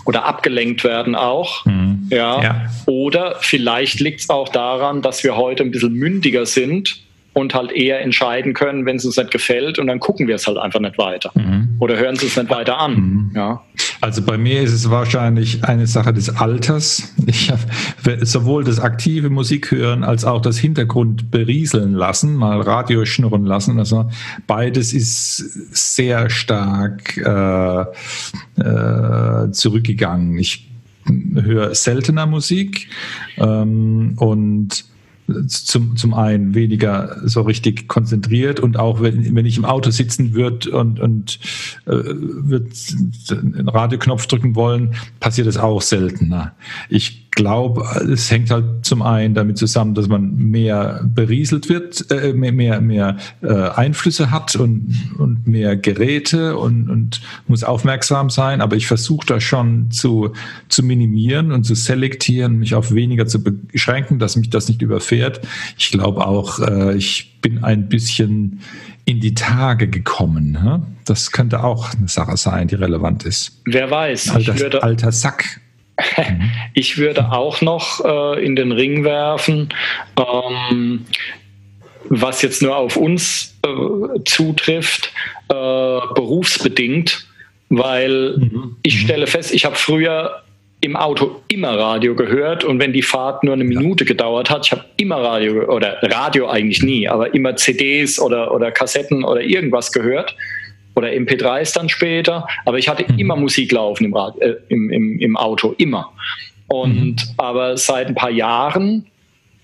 oder abgelenkt werden auch. Mhm. Ja. ja. Oder vielleicht liegt es auch daran, dass wir heute ein bisschen mündiger sind und halt eher entscheiden können, wenn es uns nicht gefällt und dann gucken wir es halt einfach nicht weiter mhm. oder hören es uns nicht weiter an. Mhm. Ja. Also bei mir ist es wahrscheinlich eine Sache des Alters. Ich habe sowohl das aktive Musik hören als auch das Hintergrund berieseln lassen, mal Radio schnurren lassen. Also beides ist sehr stark äh, äh, zurückgegangen. Ich höre seltener Musik ähm, und zum, zum einen weniger so richtig konzentriert und auch wenn, wenn ich im Auto sitzen würde und, und äh, wird einen Radioknopf drücken wollen, passiert es auch seltener. Ich glaube, es hängt halt zum einen damit zusammen, dass man mehr berieselt wird, äh, mehr, mehr, mehr äh, Einflüsse hat und, und mehr Geräte und, und muss aufmerksam sein. Aber ich versuche da schon zu, zu minimieren und zu selektieren, mich auf weniger zu beschränken, dass mich das nicht überfährt. Ich glaube auch, äh, ich bin ein bisschen in die Tage gekommen. Ne? Das könnte auch eine Sache sein, die relevant ist. Wer weiß. Alter, alter Sack. ich würde auch noch äh, in den Ring werfen, ähm, was jetzt nur auf uns äh, zutrifft, äh, berufsbedingt, weil mhm. ich mhm. stelle fest, ich habe früher im Auto immer Radio gehört und wenn die Fahrt nur eine Minute gedauert hat, ich habe immer Radio oder Radio eigentlich nie, aber immer CDs oder, oder Kassetten oder irgendwas gehört oder MP3s dann später, aber ich hatte mhm. immer Musik laufen im, Rad, äh, im, im, im Auto, immer. Und mhm. aber seit ein paar Jahren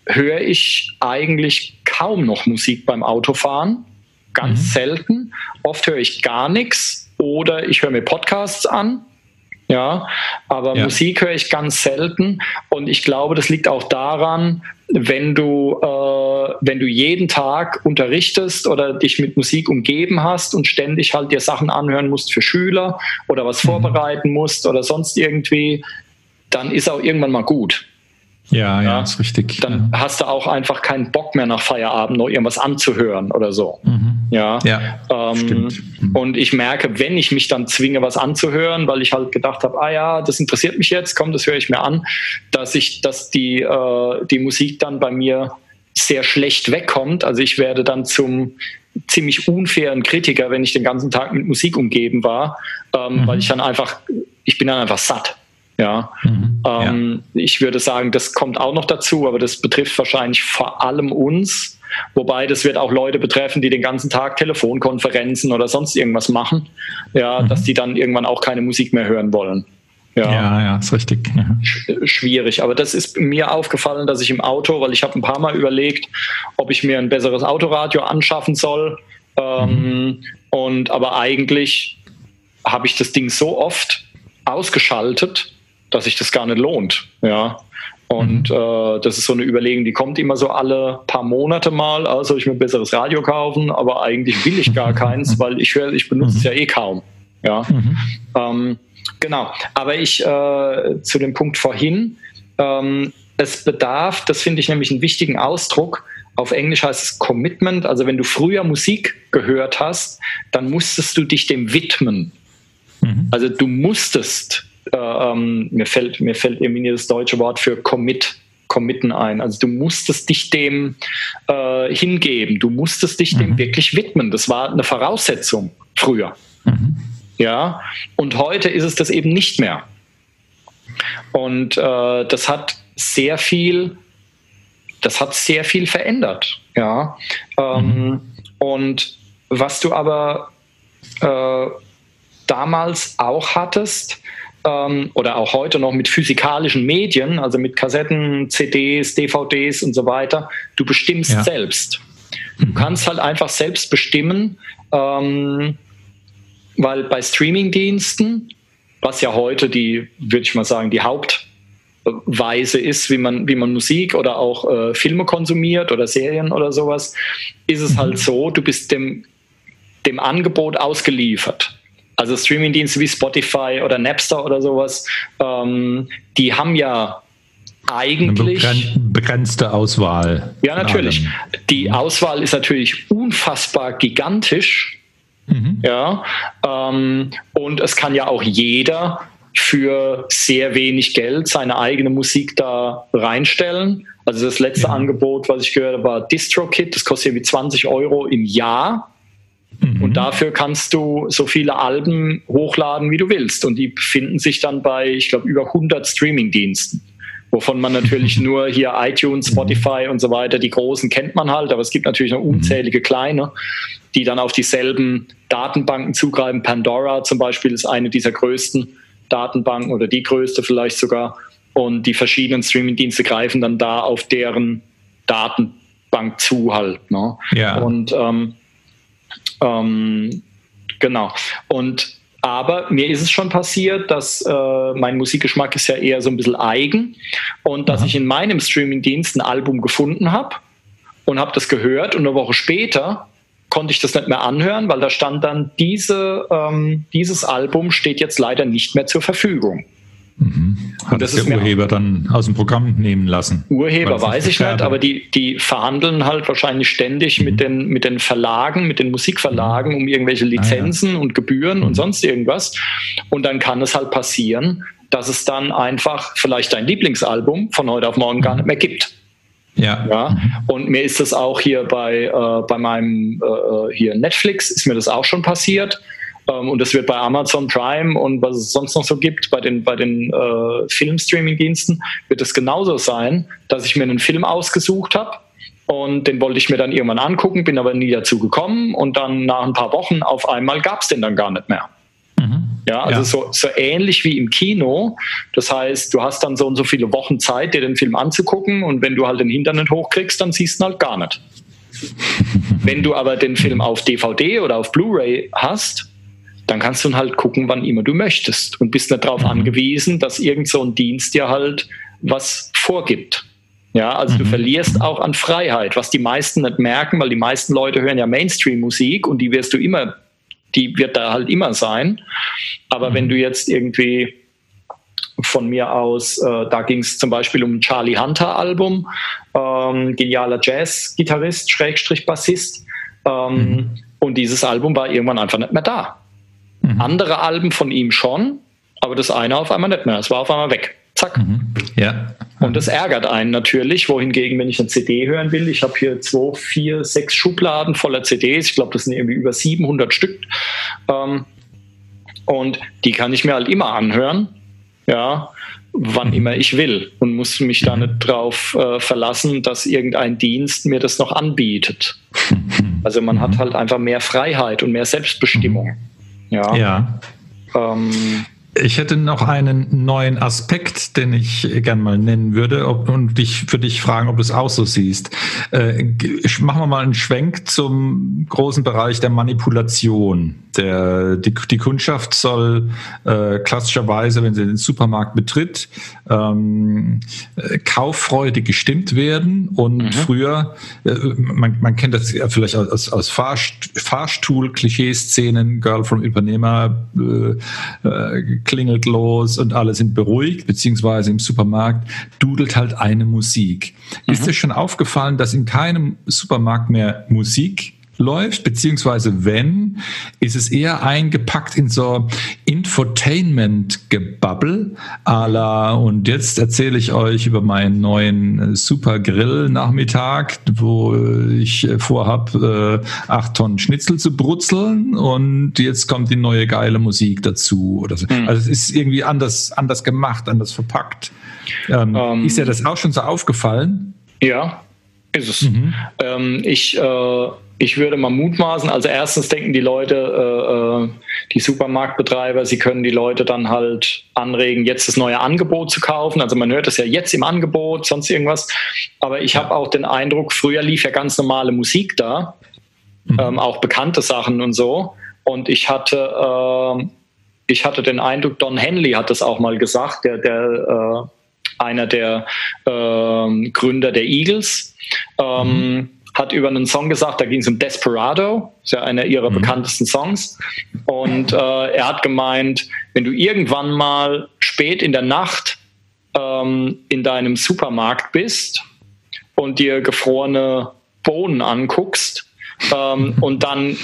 höre ich eigentlich kaum noch Musik beim Autofahren, ganz mhm. selten. Oft höre ich gar nichts oder ich höre mir Podcasts an ja, aber ja. Musik höre ich ganz selten und ich glaube, das liegt auch daran, wenn du, äh, wenn du jeden Tag unterrichtest oder dich mit Musik umgeben hast und ständig halt dir Sachen anhören musst für Schüler oder was mhm. vorbereiten musst oder sonst irgendwie, dann ist auch irgendwann mal gut. Ja, ja, ja, ist richtig. Dann ja. hast du auch einfach keinen Bock mehr nach Feierabend noch irgendwas anzuhören oder so. Mhm. Ja, ja ähm, stimmt. Mhm. Und ich merke, wenn ich mich dann zwinge, was anzuhören, weil ich halt gedacht habe, ah ja, das interessiert mich jetzt, komm, das höre ich mir an, dass ich, dass die, äh, die Musik dann bei mir sehr schlecht wegkommt. Also ich werde dann zum ziemlich unfairen Kritiker, wenn ich den ganzen Tag mit Musik umgeben war, ähm, mhm. weil ich dann einfach, ich bin dann einfach satt. Ja, mhm, ähm, ja. ich würde sagen, das kommt auch noch dazu, aber das betrifft wahrscheinlich vor allem uns. Wobei das wird auch Leute betreffen, die den ganzen Tag Telefonkonferenzen oder sonst irgendwas machen, ja, mhm. dass die dann irgendwann auch keine Musik mehr hören wollen. Ja, ja, ja ist richtig. Ja. Schwierig. Aber das ist mir aufgefallen, dass ich im Auto, weil ich habe ein paar Mal überlegt, ob ich mir ein besseres Autoradio anschaffen soll. Ähm, mhm. Und aber eigentlich habe ich das Ding so oft ausgeschaltet, dass sich das gar nicht lohnt. Ja. Und mhm. äh, das ist so eine Überlegung, die kommt immer so alle paar Monate mal, also soll ich mir ein besseres Radio kaufen, aber eigentlich will ich gar keins, weil ich höre, ich benutze mhm. es ja eh kaum. Ja. Mhm. Ähm, genau. Aber ich äh, zu dem Punkt vorhin, ähm, es bedarf, das finde ich nämlich einen wichtigen Ausdruck, auf Englisch heißt es Commitment, also wenn du früher Musik gehört hast, dann musstest du dich dem widmen. Mhm. Also du musstest ähm, mir fällt mir fällt irgendwie das deutsche Wort für commit committen ein. Also du musstest dich dem äh, hingeben, du musstest dich mhm. dem wirklich widmen. Das war eine Voraussetzung früher. Mhm. Ja, und heute ist es das eben nicht mehr. Und äh, das hat sehr viel, das hat sehr viel verändert. Ja, ähm, mhm. und was du aber äh, damals auch hattest, ähm, oder auch heute noch mit physikalischen Medien, also mit Kassetten, CDs, DVDs und so weiter, du bestimmst ja. selbst. Du mhm. kannst halt einfach selbst bestimmen, ähm, weil bei Streamingdiensten, was ja heute die, würde ich mal sagen, die Hauptweise ist, wie man, wie man Musik oder auch äh, Filme konsumiert oder Serien oder sowas, ist es halt mhm. so, du bist dem, dem Angebot ausgeliefert. Also Streamingdienste wie Spotify oder Napster oder sowas, ähm, die haben ja eigentlich eine begrenzte Auswahl. Ja, natürlich. Die Auswahl ist natürlich unfassbar gigantisch. Mhm. Ja, ähm, und es kann ja auch jeder für sehr wenig Geld seine eigene Musik da reinstellen. Also das letzte ja. Angebot, was ich gehört habe, war DistroKit. Das kostet irgendwie 20 Euro im Jahr. Mhm. Und dafür kannst du so viele Alben hochladen, wie du willst. Und die befinden sich dann bei, ich glaube, über 100 Streaming-Diensten. Wovon man natürlich nur hier iTunes, Spotify und so weiter, die großen kennt man halt, aber es gibt natürlich noch unzählige kleine, die dann auf dieselben Datenbanken zugreifen. Pandora zum Beispiel ist eine dieser größten Datenbanken oder die größte vielleicht sogar. Und die verschiedenen Streaming-Dienste greifen dann da auf deren Datenbank zu halt. Ne? Ja. Und ähm, ähm, genau. Und Aber mir ist es schon passiert, dass äh, mein Musikgeschmack ist ja eher so ein bisschen eigen und dass Aha. ich in meinem Streamingdienst ein Album gefunden habe und habe das gehört und eine Woche später konnte ich das nicht mehr anhören, weil da stand dann, diese, ähm, dieses Album steht jetzt leider nicht mehr zur Verfügung. Mhm. Hat das der Urheber dann aus dem Programm nehmen lassen? Urheber weiß ich nicht, aber die, die verhandeln halt wahrscheinlich ständig mhm. mit, den, mit den Verlagen, mit den Musikverlagen um irgendwelche Lizenzen ah, ja. und Gebühren mhm. und sonst irgendwas. Und dann kann es halt passieren, dass es dann einfach vielleicht dein Lieblingsalbum von heute auf morgen gar mhm. nicht mehr gibt. Ja. ja. Mhm. Und mir ist das auch hier bei, äh, bei meinem äh, äh, hier Netflix, ist mir das auch schon passiert und das wird bei Amazon Prime und was es sonst noch so gibt, bei den, bei den äh, Filmstreaming-Diensten, wird es genauso sein, dass ich mir einen Film ausgesucht habe und den wollte ich mir dann irgendwann angucken, bin aber nie dazu gekommen und dann nach ein paar Wochen auf einmal gab es den dann gar nicht mehr. Mhm. Ja, also ja. So, so ähnlich wie im Kino. Das heißt, du hast dann so und so viele Wochen Zeit, dir den Film anzugucken und wenn du halt den Internet hochkriegst, dann siehst du ihn halt gar nicht. wenn du aber den Film auf DVD oder auf Blu-ray hast, dann kannst du halt gucken, wann immer du möchtest und bist nicht darauf mhm. angewiesen, dass irgend so ein Dienst dir halt was vorgibt. Ja, also mhm. du verlierst auch an Freiheit, was die meisten nicht merken, weil die meisten Leute hören ja Mainstream-Musik und die wirst du immer, die wird da halt immer sein. Aber mhm. wenn du jetzt irgendwie von mir aus, äh, da ging es zum Beispiel um Charlie Hunter Album, ähm, genialer Jazz-Gitarrist, Schrägstrich Bassist. Ähm, mhm. Und dieses Album war irgendwann einfach nicht mehr da. Mhm. Andere Alben von ihm schon, aber das eine auf einmal nicht mehr. Es war auf einmal weg. Zack. Mhm. Ja. Und das ärgert einen natürlich, wohingegen, wenn ich eine CD hören will, ich habe hier zwei, vier, sechs Schubladen voller CDs, ich glaube, das sind irgendwie über 700 Stück. Ähm, und die kann ich mir halt immer anhören, ja, wann immer ich will und muss mich da nicht drauf äh, verlassen, dass irgendein Dienst mir das noch anbietet. Also man hat halt einfach mehr Freiheit und mehr Selbstbestimmung. Ja. ja. Ähm, ich hätte noch einen neuen Aspekt, den ich gern mal nennen würde ob, und dich für dich fragen, ob du es auch so siehst. Äh, machen wir mal einen Schwenk zum großen Bereich der Manipulation. Der, die, die Kundschaft soll äh, klassischerweise, wenn sie den Supermarkt betritt, ähm, äh, kauffreudig gestimmt werden. Und mhm. früher, äh, man, man kennt das ja vielleicht aus, aus Fahrst Fahrstuhl-Klischee-Szenen, Girl from Übernehmer, äh, äh klingelt los und alle sind beruhigt, beziehungsweise im Supermarkt dudelt halt eine Musik. Mhm. Ist dir schon aufgefallen, dass in keinem Supermarkt mehr Musik läuft, beziehungsweise wenn, ist es eher eingepackt in so Infotainment-Gebubble à la und jetzt erzähle ich euch über meinen neuen äh, Super Grill-Nachmittag, wo ich äh, vorhab, äh, acht Tonnen Schnitzel zu brutzeln und jetzt kommt die neue geile Musik dazu oder so. Mhm. Also es ist irgendwie anders, anders gemacht, anders verpackt. Ähm, um, ähm. ist dir das auch schon so aufgefallen? Ja, ist es. Mhm. Ähm, ich äh ich würde mal mutmaßen, also erstens denken die Leute, äh, äh, die Supermarktbetreiber, sie können die Leute dann halt anregen, jetzt das neue Angebot zu kaufen. Also man hört das ja jetzt im Angebot, sonst irgendwas. Aber ich habe auch den Eindruck, früher lief ja ganz normale Musik da, mhm. ähm, auch bekannte Sachen und so. Und ich hatte, äh, ich hatte den Eindruck, Don Henley hat das auch mal gesagt, der, der äh, einer der ähm, Gründer der Eagles. Ähm, mhm hat über einen Song gesagt, da ging es um Desperado, ist ja einer ihrer mhm. bekanntesten Songs. Und äh, er hat gemeint, wenn du irgendwann mal spät in der Nacht ähm, in deinem Supermarkt bist und dir gefrorene Bohnen anguckst ähm, und dann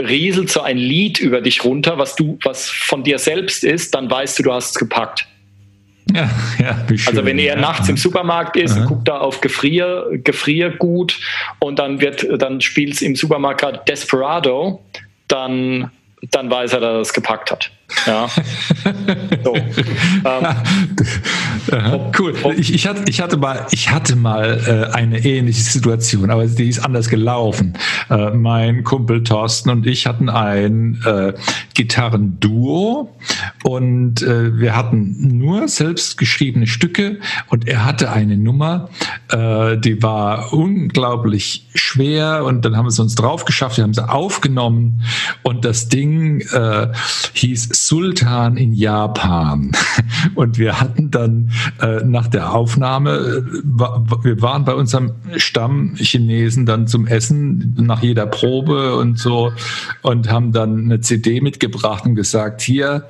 rieselt so ein Lied über dich runter, was du, was von dir selbst ist, dann weißt du, du hast es gepackt. Ja, ja, schön, also wenn er ja. nachts im Supermarkt ist Aha. guckt da auf Gefrier, Gefriergut und dann wird, dann spielt es im Supermarkt gerade Desperado, dann, dann weiß er, dass er es gepackt hat. Ja. so. ähm, cool. Ich, ich, hatte, ich, hatte mal, ich hatte mal äh, eine ähnliche Situation, aber die ist anders gelaufen. Äh, mein Kumpel Thorsten und ich hatten ein äh, Gitarrenduo und äh, wir hatten nur selbst geschriebene Stücke und er hatte eine Nummer, äh, die war unglaublich schwer und dann haben wir es uns drauf geschafft, wir haben sie aufgenommen und das Ding Ding äh, hieß Sultan in Japan. Und wir hatten dann äh, nach der Aufnahme, äh, wir waren bei unserem Stammchinesen dann zum Essen nach jeder Probe und so und haben dann eine CD mitgebracht und gesagt, hier,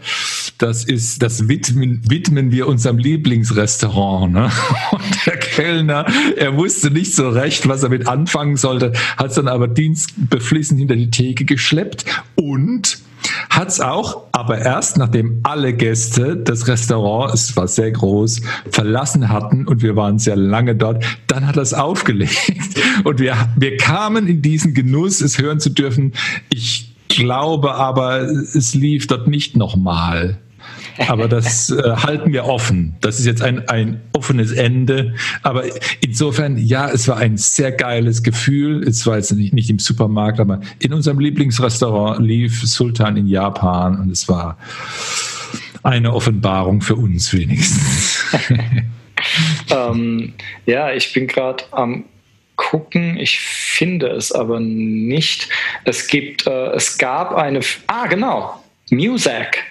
das ist, das widmen, widmen wir unserem Lieblingsrestaurant. Ne? Und der Kellner, er wusste nicht so recht, was er mit anfangen sollte, hat es dann aber dienstbeflissen hinter die Theke geschleppt und hat es auch, aber erst nachdem alle Gäste das Restaurant, es war sehr groß, verlassen hatten und wir waren sehr lange dort, dann hat es aufgelegt. Und wir, wir kamen in diesen Genuss, es hören zu dürfen. Ich glaube aber, es lief dort nicht nochmal. Aber das äh, halten wir offen. Das ist jetzt ein, ein offenes Ende. Aber insofern, ja, es war ein sehr geiles Gefühl. Es war jetzt nicht, nicht im Supermarkt, aber in unserem Lieblingsrestaurant lief Sultan in Japan und es war eine Offenbarung für uns wenigstens. ähm, ja, ich bin gerade am gucken. Ich finde es aber nicht. Es gibt, äh, es gab eine. Ah, genau. Music.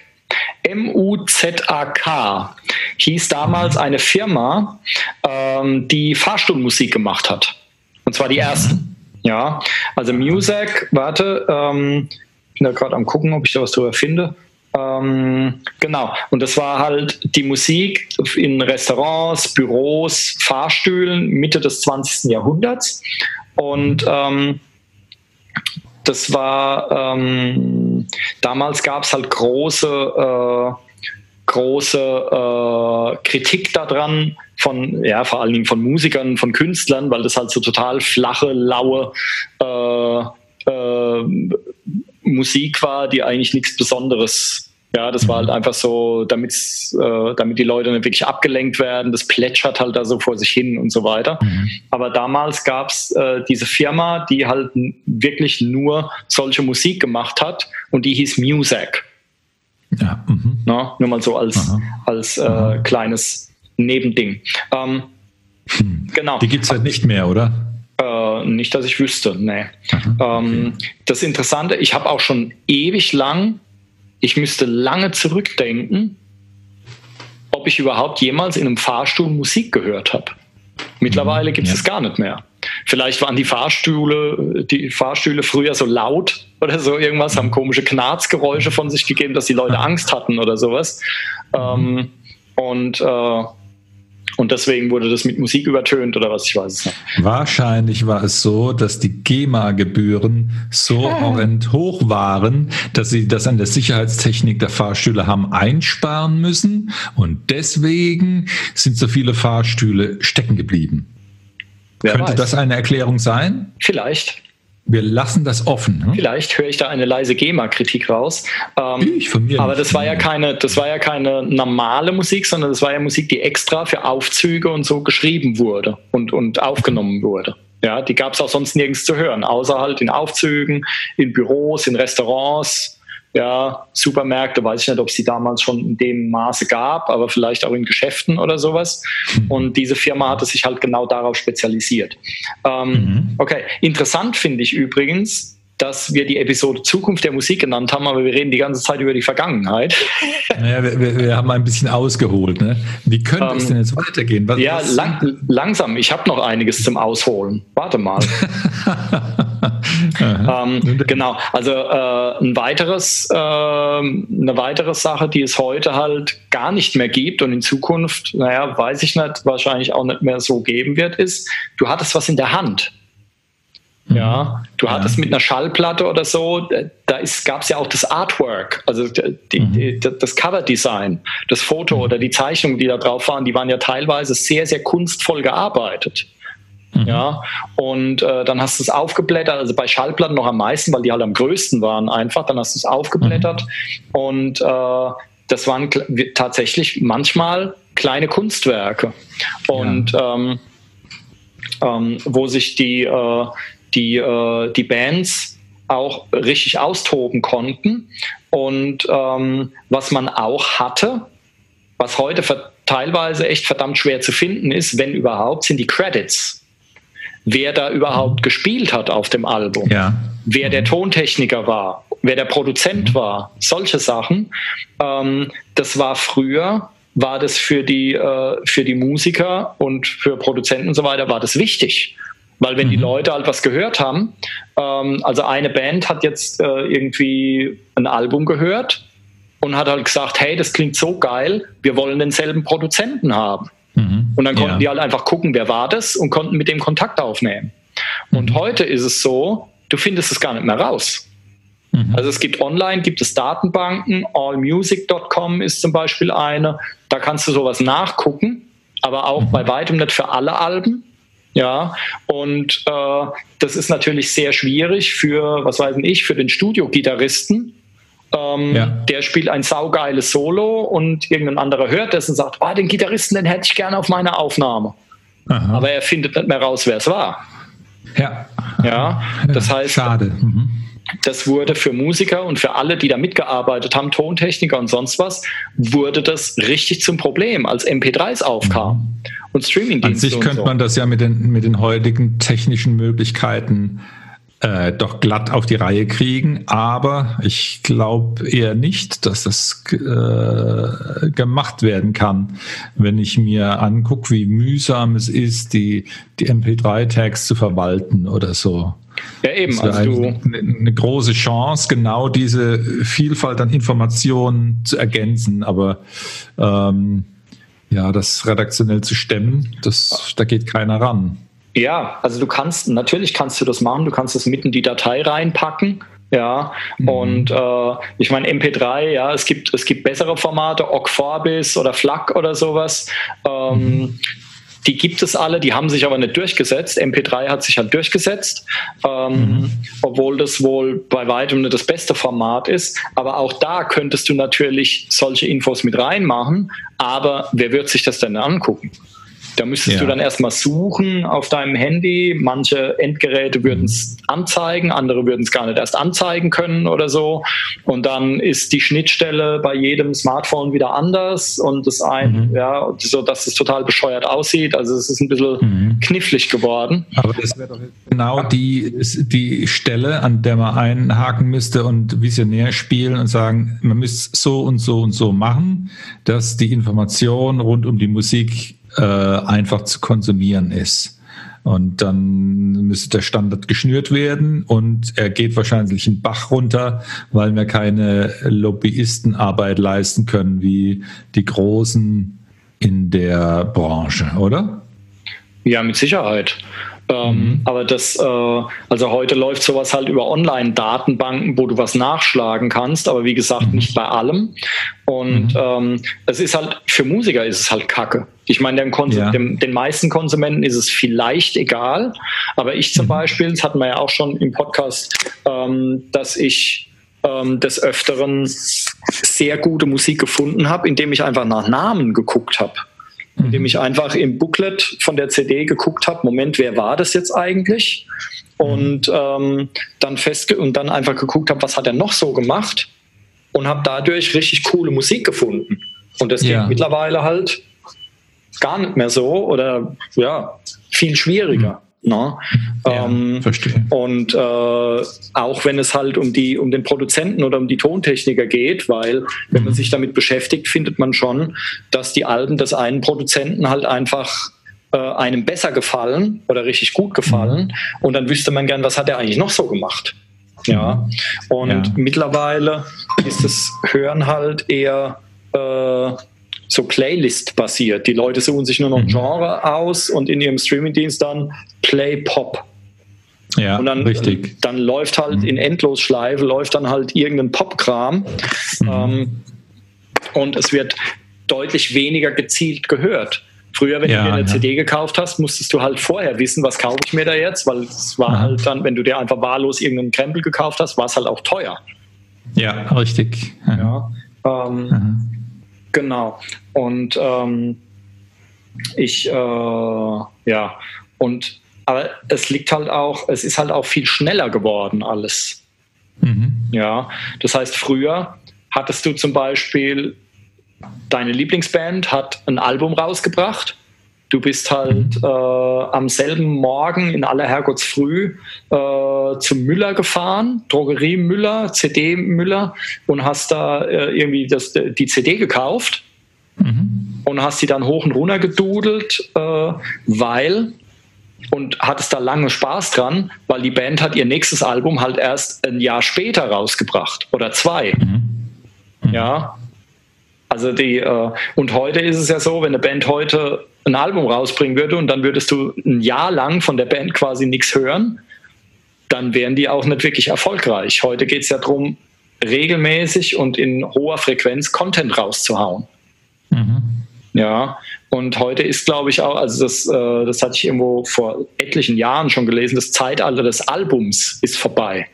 M-U-Z-A-K hieß damals mhm. eine Firma, ähm, die Fahrstuhlmusik gemacht hat. Und zwar die mhm. ersten. Ja, also Music, warte, ähm, bin da gerade am gucken, ob ich da was drüber finde. Ähm, genau, und das war halt die Musik in Restaurants, Büros, Fahrstühlen Mitte des 20. Jahrhunderts. Und ähm, das war ähm, damals gab es halt große, äh, große äh, Kritik daran von, ja, vor allen Dingen von Musikern, von Künstlern, weil das halt so total flache, laue äh, äh Musik war, die eigentlich nichts Besonderes ja, das war halt einfach so, damit, äh, damit die Leute nicht wirklich abgelenkt werden. Das plätschert halt da so vor sich hin und so weiter. Mhm. Aber damals gab's äh, diese Firma, die halt wirklich nur solche Musik gemacht hat und die hieß Music. Ja. Mhm. Na, nur mal so als, als äh, kleines Nebending. Ähm, hm. Genau. Die gibt's halt nicht mehr, oder? Äh, nicht, dass ich wüsste, nee. Ähm, okay. das Interessante, ich habe auch schon ewig lang ich müsste lange zurückdenken, ob ich überhaupt jemals in einem Fahrstuhl Musik gehört habe. Mittlerweile gibt es ja. es gar nicht mehr. Vielleicht waren die Fahrstühle, die Fahrstühle früher so laut oder so irgendwas, haben komische Knarzgeräusche von sich gegeben, dass die Leute Angst hatten oder sowas. Mhm. Ähm, und äh, und deswegen wurde das mit Musik übertönt oder was, ich weiß es nicht. Wahrscheinlich war es so, dass die GEMA-Gebühren so horrend hoch waren, dass sie das an der Sicherheitstechnik der Fahrstühle haben einsparen müssen. Und deswegen sind so viele Fahrstühle stecken geblieben. Wer Könnte weiß. das eine Erklärung sein? Vielleicht. Wir lassen das offen. Ne? Vielleicht höre ich da eine leise GEMA-Kritik raus. Ähm, ich von mir. Aber das war ja keine, das war ja keine normale Musik, sondern das war ja Musik, die extra für Aufzüge und so geschrieben wurde und, und aufgenommen wurde. Ja, die gab es auch sonst nirgends zu hören, außer halt in Aufzügen, in Büros, in Restaurants ja, Supermärkte, weiß ich nicht, ob es die damals schon in dem Maße gab, aber vielleicht auch in Geschäften oder sowas. Mhm. Und diese Firma hatte sich halt genau darauf spezialisiert. Ähm, mhm. Okay, interessant finde ich übrigens, dass wir die Episode Zukunft der Musik genannt haben, aber wir reden die ganze Zeit über die Vergangenheit. Naja, wir, wir haben ein bisschen ausgeholt. Ne? Wie könnte ähm, es denn jetzt weitergehen? Was, ja, was lang, langsam. Ich habe noch einiges zum Ausholen. Warte mal. ähm, genau, also äh, ein weiteres, äh, eine weitere Sache, die es heute halt gar nicht mehr gibt und in Zukunft, naja, weiß ich nicht, wahrscheinlich auch nicht mehr so geben wird, ist, du hattest was in der Hand. Ja, du ja. hattest mit einer Schallplatte oder so, da gab es ja auch das Artwork, also die, mhm. die, das Coverdesign, das Foto mhm. oder die Zeichnungen, die da drauf waren, die waren ja teilweise sehr, sehr kunstvoll gearbeitet. Mhm. Ja, und äh, dann hast du es aufgeblättert, also bei Schallplatten noch am meisten, weil die halt am größten waren einfach, dann hast du es aufgeblättert mhm. und äh, das waren tatsächlich manchmal kleine Kunstwerke und ja. ähm, ähm, wo sich die äh, die, äh, die Bands auch richtig austoben konnten. Und ähm, was man auch hatte, was heute teilweise echt verdammt schwer zu finden ist, wenn überhaupt, sind die Credits. Wer da überhaupt gespielt hat auf dem Album, ja. wer der mhm. Tontechniker war wer der Produzent mhm. war, solche Sachen, ähm, das war früher, war das für die, äh, für die Musiker und für Produzenten und so weiter, war das wichtig. Weil wenn mhm. die Leute halt was gehört haben, ähm, also eine Band hat jetzt äh, irgendwie ein Album gehört und hat halt gesagt, hey, das klingt so geil, wir wollen denselben Produzenten haben. Mhm. Und dann konnten ja. die halt einfach gucken, wer war das und konnten mit dem Kontakt aufnehmen. Und mhm. heute ist es so, du findest es gar nicht mehr raus. Mhm. Also es gibt online, gibt es Datenbanken, allmusic.com ist zum Beispiel eine, da kannst du sowas nachgucken, aber auch mhm. bei weitem nicht für alle Alben. Ja, und äh, das ist natürlich sehr schwierig für, was weiß ich, für den Studiogitarristen, ähm, ja. Der spielt ein saugeiles Solo und irgendein anderer hört das und sagt, oh, den Gitarristen, den hätte ich gerne auf meiner Aufnahme. Aha. Aber er findet nicht mehr raus, wer es war. Ja. Ja, das heißt, Schade. Mhm. Das wurde für Musiker und für alle, die da mitgearbeitet haben, Tontechniker und sonst was, wurde das richtig zum Problem, als MP3s aufkamen mhm. und Streamingdienste. An sich könnte so. man das ja mit den, mit den heutigen technischen Möglichkeiten äh, doch glatt auf die Reihe kriegen. Aber ich glaube eher nicht, dass das äh, gemacht werden kann, wenn ich mir angucke, wie mühsam es ist, die, die MP3-Tags zu verwalten oder so. Ja, eben. Also du eine, eine große Chance, genau diese Vielfalt an Informationen zu ergänzen. Aber ähm, ja, das redaktionell zu stemmen, das, da geht keiner ran. Ja, also du kannst, natürlich kannst du das machen, du kannst es mitten in die Datei reinpacken. Ja, mhm. und äh, ich meine MP3, ja, es gibt, es gibt bessere Formate, OGG Vorbis oder FLAC oder sowas. Ähm, mhm. Die gibt es alle, die haben sich aber nicht durchgesetzt. MP3 hat sich halt durchgesetzt, ähm, mhm. obwohl das wohl bei weitem nicht das beste Format ist. Aber auch da könntest du natürlich solche Infos mit reinmachen. Aber wer wird sich das denn angucken? Da müsstest ja. du dann erstmal suchen auf deinem Handy. Manche Endgeräte würden es anzeigen, andere würden es gar nicht erst anzeigen können oder so. Und dann ist die Schnittstelle bei jedem Smartphone wieder anders und das ein, mhm. ja, so dass es total bescheuert aussieht. Also es ist ein bisschen mhm. knifflig geworden. Aber das wäre doch genau die, die Stelle, an der man einhaken müsste und visionär spielen und sagen, man müsste so und so und so machen, dass die Information rund um die Musik äh, einfach zu konsumieren ist. Und dann müsste der Standard geschnürt werden und er geht wahrscheinlich in Bach runter, weil wir keine Lobbyistenarbeit leisten können wie die Großen in der Branche, oder? Ja, mit Sicherheit. Ähm, mhm. Aber das, äh, also heute läuft sowas halt über Online-Datenbanken, wo du was nachschlagen kannst, aber wie gesagt, mhm. nicht bei allem. Und mhm. ähm, es ist halt, für Musiker ist es halt Kacke. Ich meine, dem ja. dem, den meisten Konsumenten ist es vielleicht egal, aber ich zum mhm. Beispiel, das hatten wir ja auch schon im Podcast, ähm, dass ich ähm, des Öfteren sehr gute Musik gefunden habe, indem ich einfach nach Namen geguckt habe indem ich einfach im Booklet von der CD geguckt habe, Moment, wer war das jetzt eigentlich? Und ähm, dann festge und dann einfach geguckt habe, was hat er noch so gemacht und habe dadurch richtig coole Musik gefunden. Und das ja. geht mittlerweile halt gar nicht mehr so oder ja, viel schwieriger. Ne? Ja, ähm, verstehe. Und äh, auch wenn es halt um die um den Produzenten oder um die Tontechniker geht, weil wenn man mhm. sich damit beschäftigt, findet man schon, dass die Alben des einen Produzenten halt einfach äh, einem besser gefallen oder richtig gut gefallen. Mhm. Und dann wüsste man gern, was hat er eigentlich noch so gemacht. Ja. Mhm. Und ja. mittlerweile ist das Hören halt eher äh, so Playlist-basiert. Die Leute suchen sich nur noch mhm. Genre aus und in ihrem Streamingdienst dann Play Pop. Ja, und dann, richtig. Dann läuft halt mhm. in Endlosschleife, läuft dann halt irgendein Popkram. Mhm. Ähm, und es wird deutlich weniger gezielt gehört. Früher, wenn ja, du dir eine ja. CD gekauft hast, musstest du halt vorher wissen, was kaufe ich mir da jetzt, weil es war mhm. halt dann, wenn du dir einfach wahllos irgendeinen Krempel gekauft hast, war es halt auch teuer. Ja, richtig. Ja. Ähm, mhm. Genau. Und ähm, ich, äh, ja, und aber es liegt halt auch, es ist halt auch viel schneller geworden alles. Mhm. Ja, das heißt, früher hattest du zum Beispiel, deine Lieblingsband hat ein Album rausgebracht Du bist halt mhm. äh, am selben Morgen in aller Herrgottsfrüh äh, zum Müller gefahren, Drogerie Müller, CD Müller und hast da äh, irgendwie das, die CD gekauft mhm. und hast sie dann hoch und runter gedudelt, äh, weil und hattest da lange Spaß dran, weil die Band hat ihr nächstes Album halt erst ein Jahr später rausgebracht oder zwei. Mhm. Mhm. Ja. Also die, äh, und heute ist es ja so, wenn eine Band heute ein Album rausbringen würde und dann würdest du ein Jahr lang von der Band quasi nichts hören, dann wären die auch nicht wirklich erfolgreich. Heute geht es ja darum, regelmäßig und in hoher Frequenz Content rauszuhauen. Mhm. Ja, und heute ist, glaube ich, auch, also das, äh, das hatte ich irgendwo vor etlichen Jahren schon gelesen, das Zeitalter des Albums ist vorbei.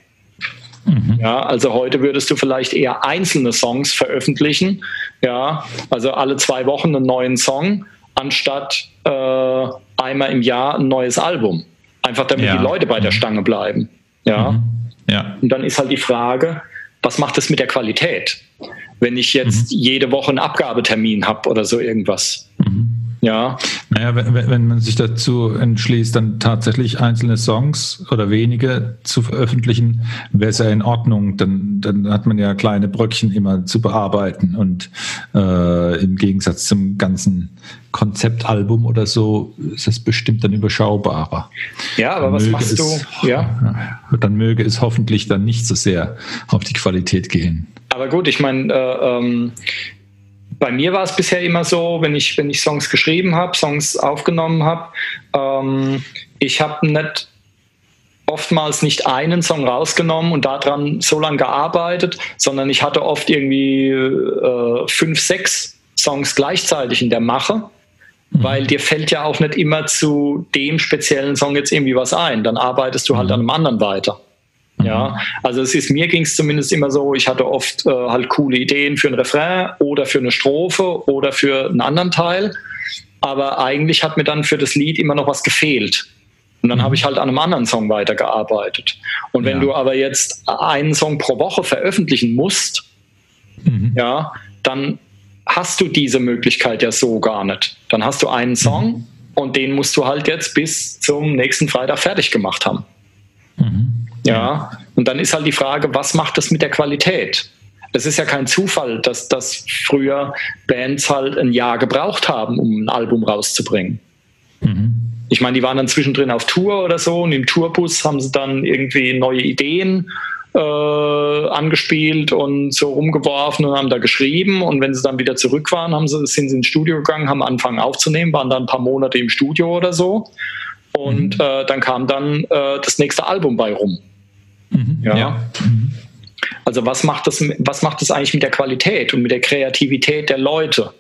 Mhm. Ja, also heute würdest du vielleicht eher einzelne Songs veröffentlichen, ja, also alle zwei Wochen einen neuen Song, anstatt äh, einmal im Jahr ein neues Album. Einfach damit ja. die Leute bei der mhm. Stange bleiben. Ja. Mhm. ja. Und dann ist halt die Frage, was macht das mit der Qualität? Wenn ich jetzt mhm. jede Woche einen Abgabetermin habe oder so irgendwas. Mhm. Ja. Naja, wenn, wenn man sich dazu entschließt, dann tatsächlich einzelne Songs oder wenige zu veröffentlichen, wäre es ja in Ordnung. Dann, dann hat man ja kleine Bröckchen immer zu bearbeiten und äh, im Gegensatz zum ganzen Konzeptalbum oder so ist es bestimmt dann überschaubarer. Ja, aber dann was machst es, du? Ja. Dann möge es hoffentlich dann nicht so sehr auf die Qualität gehen. Aber gut, ich meine, äh, ähm, bei mir war es bisher immer so, wenn ich, wenn ich Songs geschrieben habe, Songs aufgenommen habe, ähm, ich habe nicht oftmals nicht einen Song rausgenommen und daran so lange gearbeitet, sondern ich hatte oft irgendwie äh, fünf, sechs Songs gleichzeitig in der Mache, mhm. weil dir fällt ja auch nicht immer zu dem speziellen Song jetzt irgendwie was ein. Dann arbeitest du halt mhm. an einem anderen weiter. Ja, mhm. also es ist mir ging es zumindest immer so, ich hatte oft äh, halt coole Ideen für ein Refrain oder für eine Strophe oder für einen anderen Teil, aber eigentlich hat mir dann für das Lied immer noch was gefehlt. Und dann mhm. habe ich halt an einem anderen Song weitergearbeitet. Und wenn ja. du aber jetzt einen Song pro Woche veröffentlichen musst, mhm. ja, dann hast du diese Möglichkeit ja so gar nicht. Dann hast du einen Song mhm. und den musst du halt jetzt bis zum nächsten Freitag fertig gemacht haben. Mhm. Ja, und dann ist halt die Frage, was macht das mit der Qualität? Es ist ja kein Zufall, dass, dass früher Bands halt ein Jahr gebraucht haben, um ein Album rauszubringen. Mhm. Ich meine, die waren dann zwischendrin auf Tour oder so und im Tourbus haben sie dann irgendwie neue Ideen äh, angespielt und so rumgeworfen und haben da geschrieben. Und wenn sie dann wieder zurück waren, haben sie, sind sie ins Studio gegangen, haben angefangen aufzunehmen, waren dann ein paar Monate im Studio oder so. Und mhm. äh, dann kam dann äh, das nächste Album bei rum. Mhm. Ja. ja. Mhm. Also was macht das, was macht das eigentlich mit der Qualität und mit der Kreativität der Leute?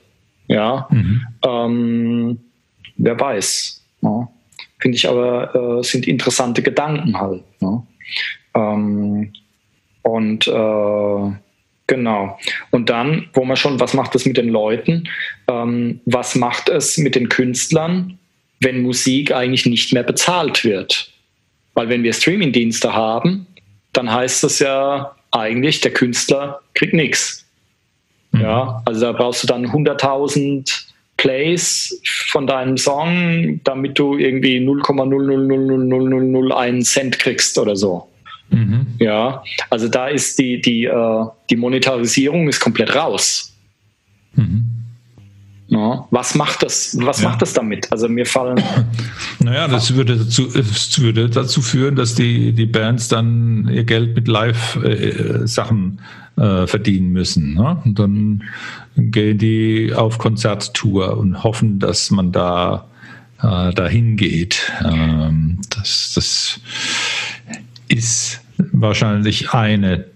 Ja, mhm. ähm, wer weiß. Ja. Finde ich aber, äh, sind interessante Gedanken halt. Ne? Ähm, und äh, genau. Und dann, wo man schon, was macht das mit den Leuten? Ähm, was macht es mit den Künstlern, wenn Musik eigentlich nicht mehr bezahlt wird? Weil wenn wir Streamingdienste haben, dann heißt das ja eigentlich, der Künstler kriegt nichts. Mhm. Ja, also da brauchst du dann 100.000 Plays von deinem Song, damit du irgendwie 0,0000001 Cent kriegst oder so. Mhm. Ja, also da ist die, die, äh, die Monetarisierung ist komplett raus. Mhm. Ja, was macht das, was ja. macht das damit? Also mir fallen. Naja, das würde dazu, das würde dazu führen, dass die, die Bands dann ihr Geld mit Live-Sachen äh, verdienen müssen. Ne? Und dann gehen die auf Konzerttour und hoffen, dass man da äh, dahin geht. Ähm, das, das ist wahrscheinlich eine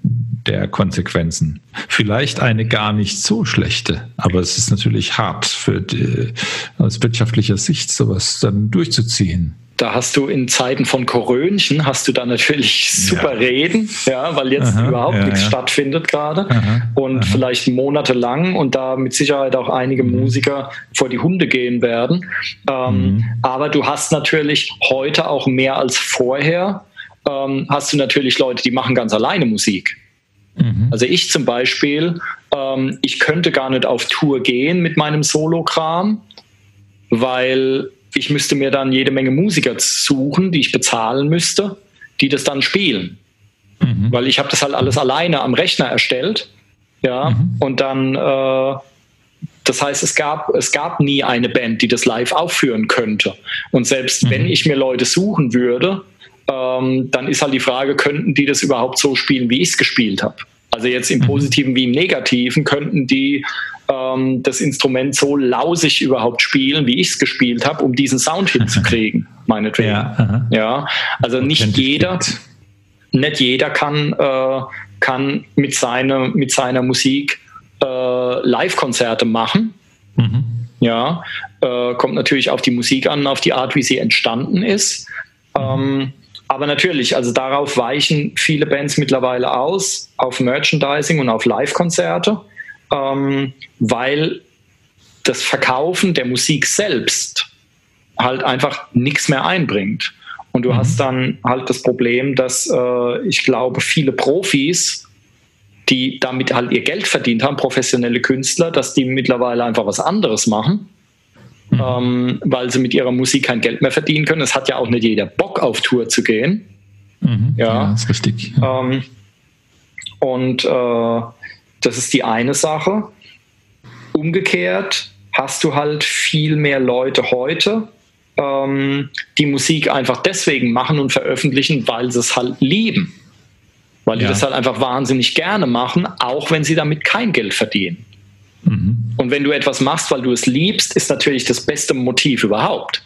der Konsequenzen. Vielleicht eine gar nicht so schlechte, aber es ist natürlich hart für die, aus wirtschaftlicher Sicht sowas dann durchzuziehen. Da hast du in Zeiten von Korönchen hast du da natürlich super ja. Reden, ja, weil jetzt aha, überhaupt ja, nichts ja. stattfindet gerade und aha. vielleicht monatelang und da mit Sicherheit auch einige mhm. Musiker vor die Hunde gehen werden. Ähm, mhm. Aber du hast natürlich heute auch mehr als vorher ähm, hast du natürlich Leute, die machen ganz alleine Musik. Mhm. Also ich zum Beispiel, ähm, ich könnte gar nicht auf Tour gehen mit meinem Solo-Kram, weil ich müsste mir dann jede Menge Musiker suchen, die ich bezahlen müsste, die das dann spielen. Mhm. Weil ich habe das halt alles alleine am Rechner erstellt. Ja, mhm. und dann, äh, das heißt, es gab, es gab nie eine Band, die das live aufführen könnte. Und selbst mhm. wenn ich mir Leute suchen würde, ähm, dann ist halt die Frage, könnten die das überhaupt so spielen, wie ich es gespielt habe? Also jetzt im mhm. Positiven wie im Negativen könnten die ähm, das Instrument so lausig überhaupt spielen, wie ich es gespielt habe, um diesen Sound hinzukriegen, meinetwegen. Ja, ja also nicht jeder, nicht jeder kann, äh, kann mit, seine, mit seiner Musik äh, Live-Konzerte machen. Mhm. Ja, äh, kommt natürlich auf die Musik an, auf die Art, wie sie entstanden ist. Ähm, aber natürlich, also darauf weichen viele Bands mittlerweile aus, auf Merchandising und auf Live-Konzerte, ähm, weil das Verkaufen der Musik selbst halt einfach nichts mehr einbringt. Und du mhm. hast dann halt das Problem, dass äh, ich glaube, viele Profis, die damit halt ihr Geld verdient haben, professionelle Künstler, dass die mittlerweile einfach was anderes machen mhm. ähm, weil sie mit ihrer Musik kein Geld mehr verdienen können. Es hat ja auch nicht jeder Bock auf Tour zu gehen. Mhm. Ja, ja, ist richtig. Ähm, und äh, das ist die eine Sache. Umgekehrt hast du halt viel mehr Leute heute, ähm, die Musik einfach deswegen machen und veröffentlichen, weil sie es halt lieben. Weil ja. die das halt einfach wahnsinnig gerne machen, auch wenn sie damit kein Geld verdienen. Mhm. Und wenn du etwas machst, weil du es liebst, ist natürlich das beste Motiv überhaupt.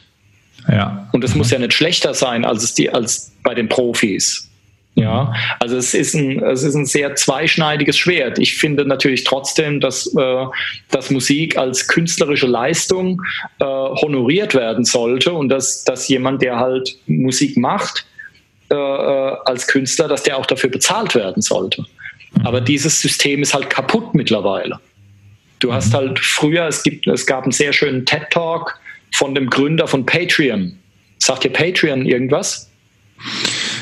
Ja. Und es mhm. muss ja nicht schlechter sein als, es die, als bei den Profis. Ja, also es ist ein, es ist ein sehr zweischneidiges Schwert. Ich finde natürlich trotzdem, dass, äh, dass Musik als künstlerische Leistung äh, honoriert werden sollte und dass, dass jemand, der halt Musik macht, äh, äh als Künstler, dass der auch dafür bezahlt werden sollte. Mhm. Aber dieses System ist halt kaputt mittlerweile. Du hast mhm. halt früher, es, gibt, es gab einen sehr schönen TED-Talk von dem Gründer von Patreon. Sagt dir Patreon irgendwas?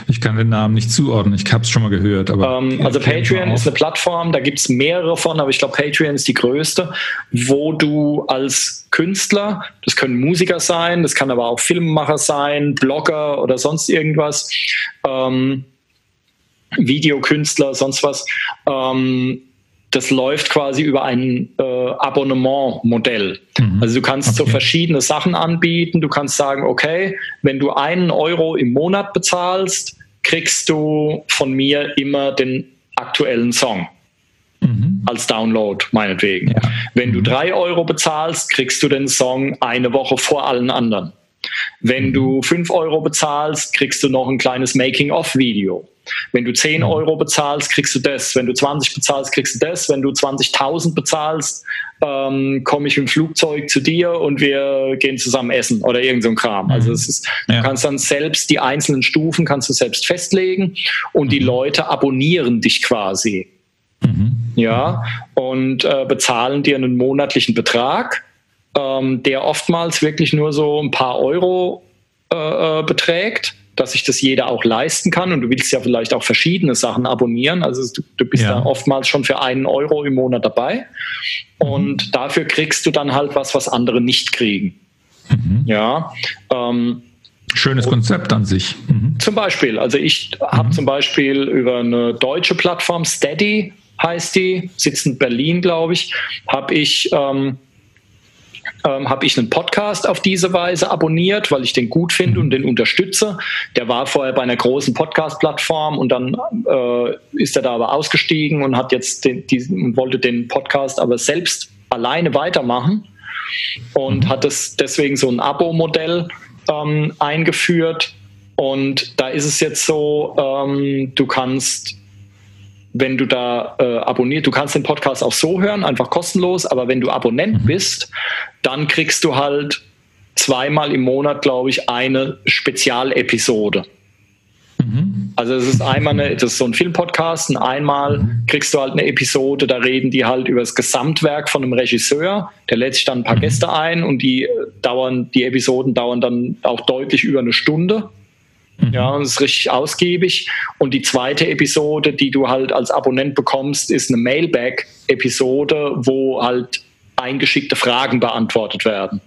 Ich kann den Namen nicht zuordnen, ich habe es schon mal gehört. Aber ähm, also Patreon ist eine Plattform, da gibt es mehrere von, aber ich glaube, Patreon ist die größte, wo du als Künstler, das können Musiker sein, das kann aber auch Filmemacher sein, Blogger oder sonst irgendwas, ähm, Videokünstler, sonst was, ähm, das läuft quasi über ein äh, Abonnementmodell. Mhm. Also du kannst okay. so verschiedene Sachen anbieten. Du kannst sagen, okay, wenn du einen Euro im Monat bezahlst, kriegst du von mir immer den aktuellen Song. Mhm. Als Download, meinetwegen. Ja. Wenn du mhm. drei Euro bezahlst, kriegst du den Song eine Woche vor allen anderen. Wenn mhm. du fünf Euro bezahlst, kriegst du noch ein kleines Making-of-Video. Wenn du 10 mhm. Euro bezahlst, kriegst du das. Wenn du 20 bezahlst, kriegst du das. Wenn du 20.000 bezahlst, ähm, komme ich mit dem Flugzeug zu dir und wir gehen zusammen essen oder irgend so ein Kram. Mhm. Also es ist, ja. du kannst dann selbst die einzelnen Stufen kannst du selbst festlegen und mhm. die Leute abonnieren dich quasi. Mhm. Ja, und äh, bezahlen dir einen monatlichen Betrag, ähm, der oftmals wirklich nur so ein paar Euro äh, äh beträgt dass sich das jeder auch leisten kann. Und du willst ja vielleicht auch verschiedene Sachen abonnieren. Also du, du bist ja. da oftmals schon für einen Euro im Monat dabei. Und mhm. dafür kriegst du dann halt was, was andere nicht kriegen. Mhm. Ja. Ähm, Schönes Konzept an sich. Mhm. Zum Beispiel, also ich habe mhm. zum Beispiel über eine deutsche Plattform, Steady heißt die, sitzt in Berlin, glaube ich, habe ich ähm, ähm, habe ich einen Podcast auf diese Weise abonniert, weil ich den gut finde und den unterstütze. Der war vorher bei einer großen Podcast-Plattform und dann äh, ist er da aber ausgestiegen und hat jetzt den, diesen, wollte den Podcast aber selbst alleine weitermachen und mhm. hat es deswegen so ein Abo-Modell ähm, eingeführt. Und da ist es jetzt so, ähm, du kannst wenn du da äh, abonniert, du kannst den Podcast auch so hören, einfach kostenlos, aber wenn du Abonnent mhm. bist, dann kriegst du halt zweimal im Monat, glaube ich, eine Spezialepisode. Mhm. Also es ist einmal eine, das ist so ein Filmpodcast und einmal mhm. kriegst du halt eine Episode, da reden die halt über das Gesamtwerk von einem Regisseur, der lädt sich dann ein paar mhm. Gäste ein und die äh, dauern, die Episoden dauern dann auch deutlich über eine Stunde. Mhm. Ja, und es ist richtig ausgiebig. Und die zweite Episode, die du halt als Abonnent bekommst, ist eine Mailback-Episode, wo halt eingeschickte Fragen beantwortet werden.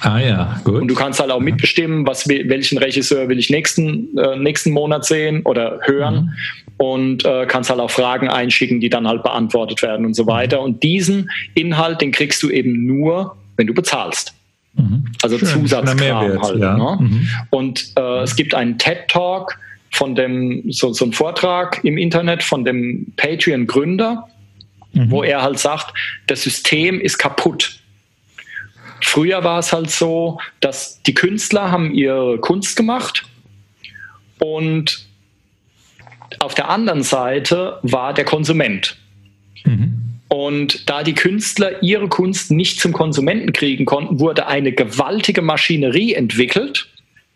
Ah ja, gut. Und du kannst halt auch mitbestimmen, was, welchen Regisseur will ich nächsten, äh, nächsten Monat sehen oder hören. Mhm. Und äh, kannst halt auch Fragen einschicken, die dann halt beantwortet werden und so weiter. Und diesen Inhalt, den kriegst du eben nur, wenn du bezahlst. Mhm. Also Schön, Zusatzkram halt. Ja. Ne? Mhm. Und äh, es gibt einen TED-Talk von dem, so, so ein Vortrag im Internet von dem Patreon-Gründer, mhm. wo er halt sagt, das System ist kaputt. Früher war es halt so, dass die Künstler haben ihre Kunst gemacht und auf der anderen Seite war der Konsument. Mhm. Und da die Künstler ihre Kunst nicht zum Konsumenten kriegen konnten, wurde eine gewaltige Maschinerie entwickelt,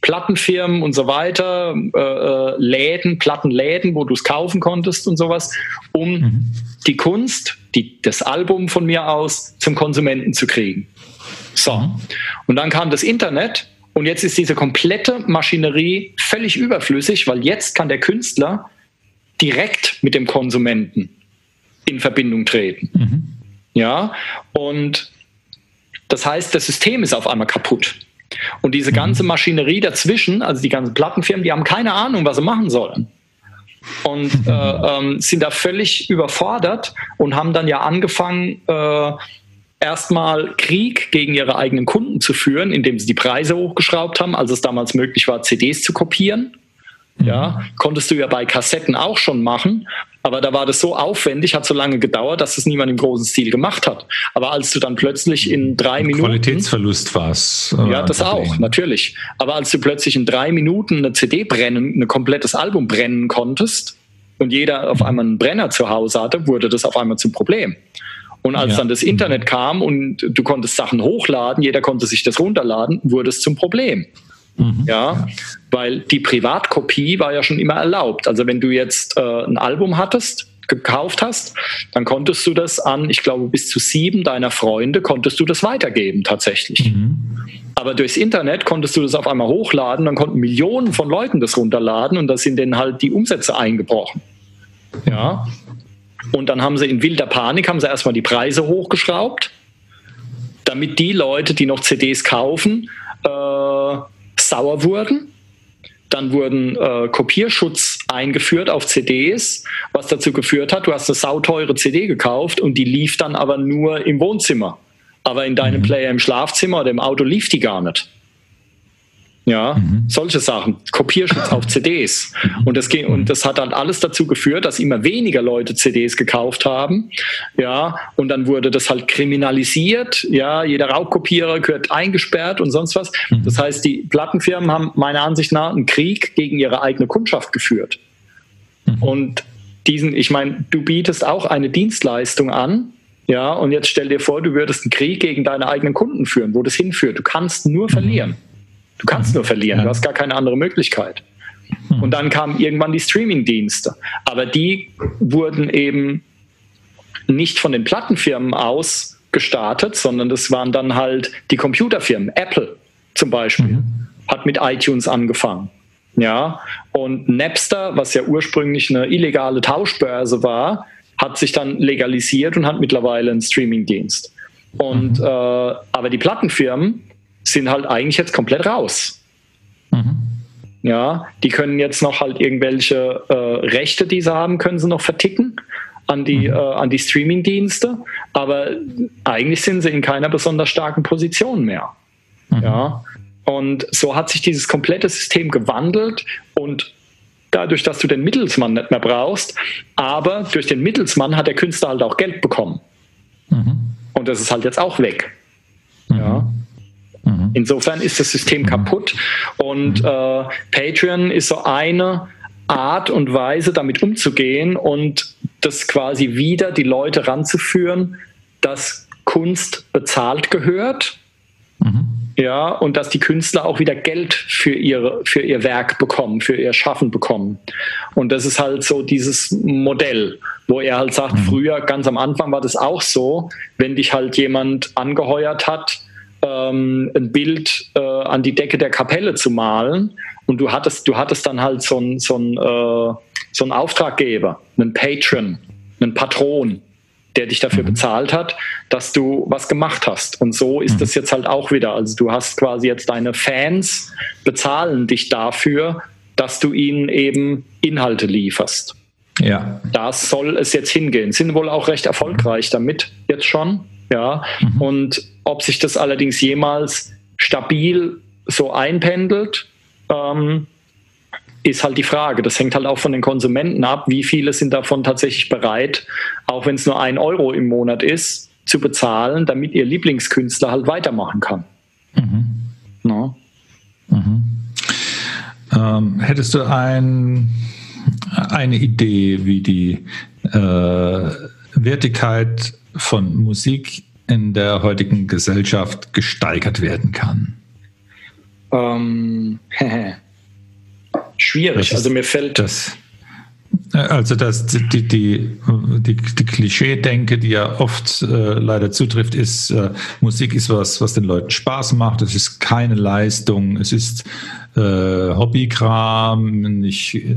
Plattenfirmen und so weiter, äh, äh, Läden, Plattenläden, wo du es kaufen konntest und sowas, um mhm. die Kunst, die, das Album von mir aus zum Konsumenten zu kriegen. So. Mhm. Und dann kam das Internet und jetzt ist diese komplette Maschinerie völlig überflüssig, weil jetzt kann der Künstler direkt mit dem Konsumenten in Verbindung treten. Mhm. Ja, und das heißt, das System ist auf einmal kaputt. Und diese ganze mhm. Maschinerie dazwischen, also die ganzen Plattenfirmen, die haben keine Ahnung, was sie machen sollen. Und äh, ähm, sind da völlig überfordert und haben dann ja angefangen, äh, erstmal Krieg gegen ihre eigenen Kunden zu führen, indem sie die Preise hochgeschraubt haben, als es damals möglich war, CDs zu kopieren. Ja, konntest du ja bei Kassetten auch schon machen, aber da war das so aufwendig, hat so lange gedauert, dass es niemand im großen Stil gemacht hat. Aber als du dann plötzlich in drei Minuten. Qualitätsverlust war es. Äh, ja, das auch, natürlich. Aber als du plötzlich in drei Minuten eine CD brennen, ein komplettes Album brennen konntest und jeder auf einmal einen Brenner zu Hause hatte, wurde das auf einmal zum Problem. Und als ja. dann das Internet kam und du konntest Sachen hochladen, jeder konnte sich das runterladen, wurde es zum Problem. Mhm. Ja, weil die Privatkopie war ja schon immer erlaubt. Also wenn du jetzt äh, ein Album hattest, gekauft hast, dann konntest du das an, ich glaube, bis zu sieben deiner Freunde konntest du das weitergeben tatsächlich. Mhm. Aber durchs Internet konntest du das auf einmal hochladen, dann konnten Millionen von Leuten das runterladen und da sind denen halt die Umsätze eingebrochen. Ja. Und dann haben sie in wilder Panik, haben sie erstmal die Preise hochgeschraubt, damit die Leute, die noch CDs kaufen, äh, sauer wurden. Dann wurden äh, Kopierschutz eingeführt auf CDs, was dazu geführt hat, du hast eine sauteure CD gekauft und die lief dann aber nur im Wohnzimmer. Aber in deinem mhm. Player im Schlafzimmer oder im Auto lief die gar nicht. Ja, mhm. solche Sachen. Kopierschutz auf CDs. Und das, ging, und das hat dann alles dazu geführt, dass immer weniger Leute CDs gekauft haben. Ja, und dann wurde das halt kriminalisiert. Ja, jeder Raubkopierer gehört eingesperrt und sonst was. Mhm. Das heißt, die Plattenfirmen haben meiner Ansicht nach einen Krieg gegen ihre eigene Kundschaft geführt. Mhm. Und diesen, ich meine, du bietest auch eine Dienstleistung an. Ja, und jetzt stell dir vor, du würdest einen Krieg gegen deine eigenen Kunden führen, wo das hinführt. Du kannst nur verlieren. Du kannst nur verlieren, ja. du hast gar keine andere Möglichkeit. Hm. Und dann kamen irgendwann die Streaming-Dienste. Aber die wurden eben nicht von den Plattenfirmen aus gestartet, sondern das waren dann halt die Computerfirmen. Apple zum Beispiel mhm. hat mit iTunes angefangen. Ja, und Napster, was ja ursprünglich eine illegale Tauschbörse war, hat sich dann legalisiert und hat mittlerweile einen Streaming-Dienst. Und mhm. äh, aber die Plattenfirmen sind halt eigentlich jetzt komplett raus. Mhm. Ja, die können jetzt noch halt irgendwelche äh, Rechte, die sie haben, können sie noch verticken an die, mhm. äh, an die Streaming-Dienste, aber eigentlich sind sie in keiner besonders starken Position mehr. Mhm. Ja, und so hat sich dieses komplette System gewandelt und dadurch, dass du den Mittelsmann nicht mehr brauchst, aber durch den Mittelsmann hat der Künstler halt auch Geld bekommen. Mhm. Und das ist halt jetzt auch weg. Ja. Insofern ist das System kaputt und mhm. äh, Patreon ist so eine Art und Weise, damit umzugehen und das quasi wieder die Leute ranzuführen, dass Kunst bezahlt gehört. Mhm. Ja, und dass die Künstler auch wieder Geld für, ihre, für ihr Werk bekommen, für ihr Schaffen bekommen. Und das ist halt so dieses Modell, wo er halt sagt, mhm. früher, ganz am Anfang war das auch so, wenn dich halt jemand angeheuert hat, ähm, ein Bild äh, an die Decke der Kapelle zu malen und du hattest, du hattest dann halt so einen so äh, so Auftraggeber, einen Patron, einen Patron. der dich dafür mhm. bezahlt hat, dass du was gemacht hast. Und so ist mhm. das jetzt halt auch wieder. Also du hast quasi jetzt deine Fans bezahlen dich dafür, dass du ihnen eben Inhalte lieferst. Ja. Da soll es jetzt hingehen. Sind wohl auch recht erfolgreich damit jetzt schon. Ja. Mhm. Und ob sich das allerdings jemals stabil so einpendelt, ähm, ist halt die Frage. Das hängt halt auch von den Konsumenten ab, wie viele sind davon tatsächlich bereit, auch wenn es nur ein Euro im Monat ist, zu bezahlen, damit ihr Lieblingskünstler halt weitermachen kann. Mhm. No? Mhm. Ähm, hättest du ein, eine Idee, wie die äh, Wertigkeit von Musik in der heutigen Gesellschaft gesteigert werden kann? Ähm, schwierig. also mir fällt das. Also das, die, die, die, die Klischee-Denke, die ja oft äh, leider zutrifft, ist, äh, Musik ist was, was den Leuten Spaß macht. Es ist keine Leistung, es ist äh, Hobbykram. Ich äh,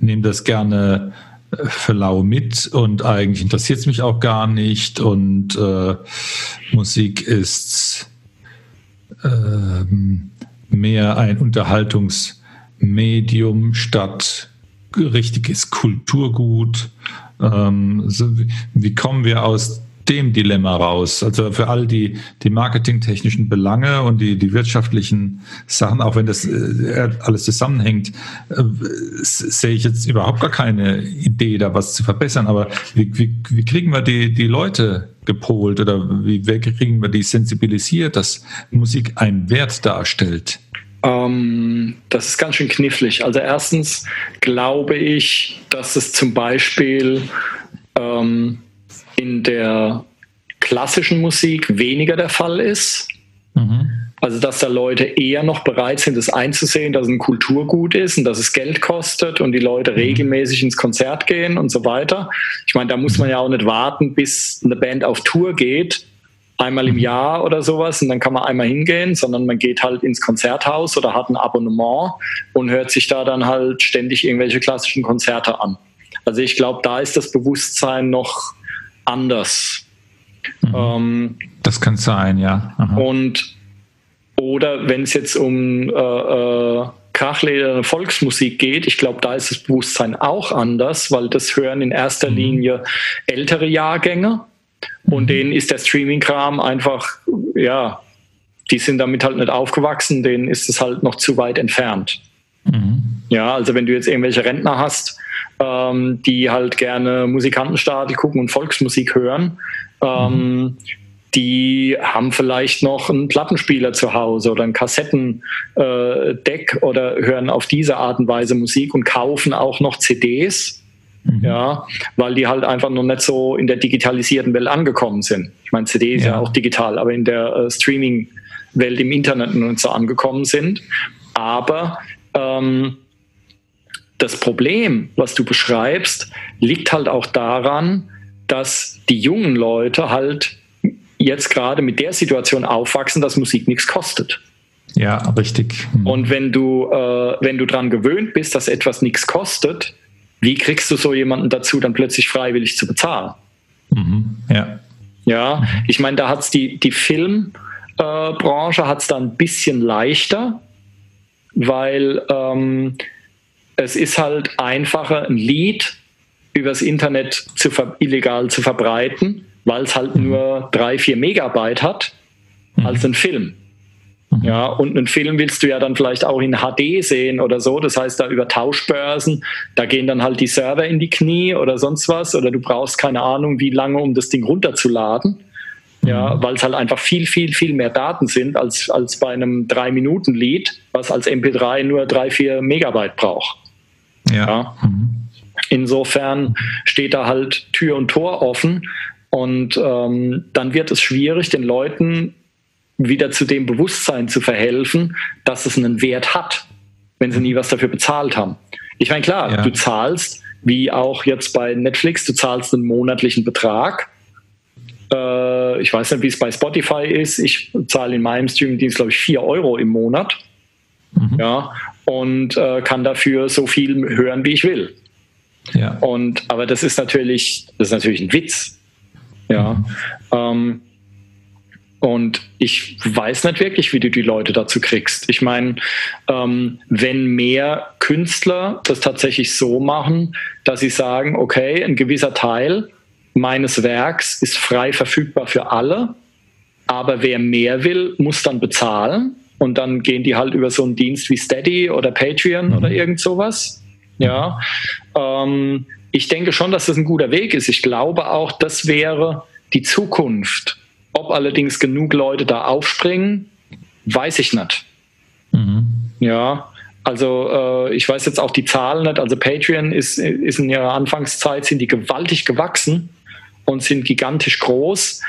nehme das gerne äh, für lau mit und eigentlich interessiert es mich auch gar nicht. Und äh, Musik ist ähm, mehr ein Unterhaltungsmedium statt richtiges Kulturgut. Ähm, so wie, wie kommen wir aus dem Dilemma raus. Also für all die, die marketingtechnischen Belange und die, die wirtschaftlichen Sachen, auch wenn das äh, alles zusammenhängt, äh, sehe ich jetzt überhaupt gar keine Idee, da was zu verbessern. Aber wie, wie, wie kriegen wir die, die Leute gepolt oder wie, wie kriegen wir die sensibilisiert, dass Musik einen Wert darstellt? Ähm, das ist ganz schön knifflig. Also erstens glaube ich, dass es zum Beispiel ähm, in der klassischen Musik weniger der Fall ist. Mhm. Also, dass da Leute eher noch bereit sind, das einzusehen, dass es ein Kulturgut ist und dass es Geld kostet und die Leute mhm. regelmäßig ins Konzert gehen und so weiter. Ich meine, da muss man ja auch nicht warten, bis eine Band auf Tour geht, einmal im mhm. Jahr oder sowas und dann kann man einmal hingehen, sondern man geht halt ins Konzerthaus oder hat ein Abonnement und hört sich da dann halt ständig irgendwelche klassischen Konzerte an. Also ich glaube, da ist das Bewusstsein noch anders. Mhm. Ähm, das kann sein, ja. Aha. Und oder wenn es jetzt um äh, äh, Krachleder Volksmusik geht, ich glaube, da ist das Bewusstsein auch anders, weil das hören in erster mhm. Linie ältere Jahrgänge und mhm. denen ist der Streaming-Kram einfach, ja, die sind damit halt nicht aufgewachsen, denen ist es halt noch zu weit entfernt. Mhm. Ja, also wenn du jetzt irgendwelche Rentner hast, ähm, die halt gerne Musikantenstadel gucken und Volksmusik hören. Ähm. Die haben vielleicht noch einen Plattenspieler zu Hause oder ein Kassettendeck äh, oder hören auf diese Art und Weise Musik und kaufen auch noch CDs. Mhm. Ja, weil die halt einfach noch nicht so in der digitalisierten Welt angekommen sind. Ich meine, CD ist ja, ja auch digital, aber in der äh, Streaming-Welt im Internet noch nicht so angekommen sind. Aber ähm, das Problem, was du beschreibst, liegt halt auch daran, dass die jungen Leute halt jetzt gerade mit der Situation aufwachsen, dass Musik nichts kostet. Ja, richtig. Mhm. Und wenn du, äh, wenn du daran gewöhnt bist, dass etwas nichts kostet, wie kriegst du so jemanden dazu, dann plötzlich freiwillig zu bezahlen? Mhm. Ja. Ja, mhm. ich meine, da hat es die, die Filmbranche äh, hat es da ein bisschen leichter, weil ähm, es ist halt einfacher, ein Lied übers Internet zu illegal zu verbreiten, weil es halt mhm. nur drei, vier Megabyte hat, mhm. als ein Film. Mhm. Ja, und einen Film willst du ja dann vielleicht auch in HD sehen oder so. Das heißt, da über Tauschbörsen, da gehen dann halt die Server in die Knie oder sonst was. Oder du brauchst keine Ahnung, wie lange, um das Ding runterzuladen. Ja, mhm. weil es halt einfach viel, viel, viel mehr Daten sind als, als bei einem 3-Minuten-Lied, was als MP3 nur 3, 4 Megabyte braucht. Ja. ja. Mhm. Insofern steht da halt Tür und Tor offen und ähm, dann wird es schwierig, den Leuten wieder zu dem Bewusstsein zu verhelfen, dass es einen Wert hat, wenn sie nie was dafür bezahlt haben. Ich meine, klar, ja. du zahlst, wie auch jetzt bei Netflix, du zahlst einen monatlichen Betrag. Äh, ich weiß nicht, wie es bei Spotify ist. Ich zahle in meinem Streamingdienst, glaube ich, 4 Euro im Monat. Mhm. Ja, und äh, kann dafür so viel hören, wie ich will. Ja. Und, aber das ist natürlich, das ist natürlich ein Witz. Ja. Mhm. Ähm, und ich weiß nicht wirklich, wie du die Leute dazu kriegst. Ich meine, ähm, wenn mehr Künstler das tatsächlich so machen, dass sie sagen, okay, ein gewisser Teil meines Werks ist frei verfügbar für alle, aber wer mehr will, muss dann bezahlen. Und dann gehen die halt über so einen Dienst wie Steady oder Patreon mhm. oder irgend sowas. Ja. Ähm, ich denke schon, dass das ein guter Weg ist. Ich glaube auch, das wäre die Zukunft. Ob allerdings genug Leute da aufspringen, weiß ich nicht. Mhm. Ja, also äh, ich weiß jetzt auch die Zahlen nicht. Also Patreon ist, ist in ihrer Anfangszeit sind die gewaltig gewachsen und sind gigantisch groß,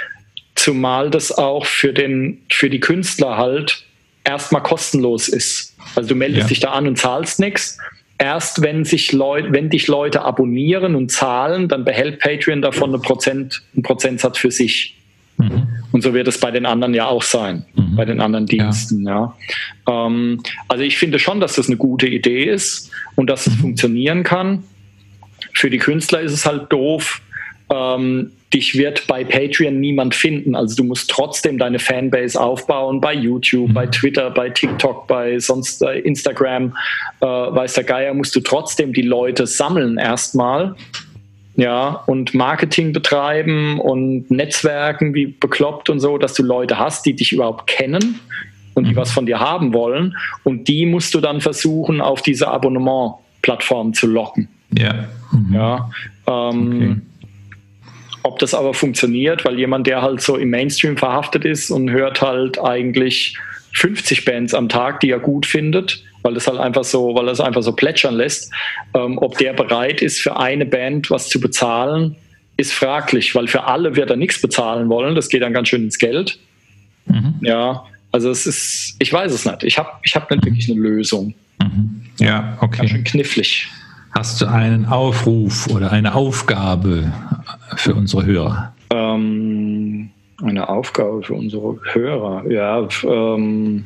zumal das auch für den für die Künstler halt erstmal kostenlos ist. Also du meldest ja. dich da an und zahlst nichts. Erst wenn sich Leute, wenn dich Leute abonnieren und zahlen, dann behält Patreon davon eine Prozent, einen Prozentsatz für sich. Mhm. Und so wird es bei den anderen ja auch sein, mhm. bei den anderen Diensten. Ja. ja. Ähm, also ich finde schon, dass das eine gute Idee ist und dass es mhm. funktionieren kann. Für die Künstler ist es halt doof. Ähm, dich wird bei Patreon niemand finden. Also du musst trotzdem deine Fanbase aufbauen bei YouTube, mhm. bei Twitter, bei TikTok, bei sonst äh, Instagram, äh, weiß der Geier, musst du trotzdem die Leute sammeln erstmal ja, und Marketing betreiben und Netzwerken wie bekloppt und so, dass du Leute hast, die dich überhaupt kennen und die mhm. was von dir haben wollen. Und die musst du dann versuchen, auf diese Abonnement-Plattform zu locken. Ja. Mhm. Ja. Ähm, okay. Ob das aber funktioniert, weil jemand, der halt so im Mainstream verhaftet ist und hört halt eigentlich 50 Bands am Tag, die er gut findet, weil es halt einfach so, weil es einfach so plätschern lässt. Ähm, ob der bereit ist, für eine Band was zu bezahlen, ist fraglich, weil für alle wird er nichts bezahlen wollen. Das geht dann ganz schön ins Geld. Mhm. Ja, also es ist, ich weiß es nicht. Ich habe ich hab nicht wirklich eine Lösung. Mhm. Ja, okay. Ganz schön knifflig. Hast du einen Aufruf oder eine Aufgabe für unsere Hörer? Ähm, eine Aufgabe für unsere Hörer, ja. Ähm,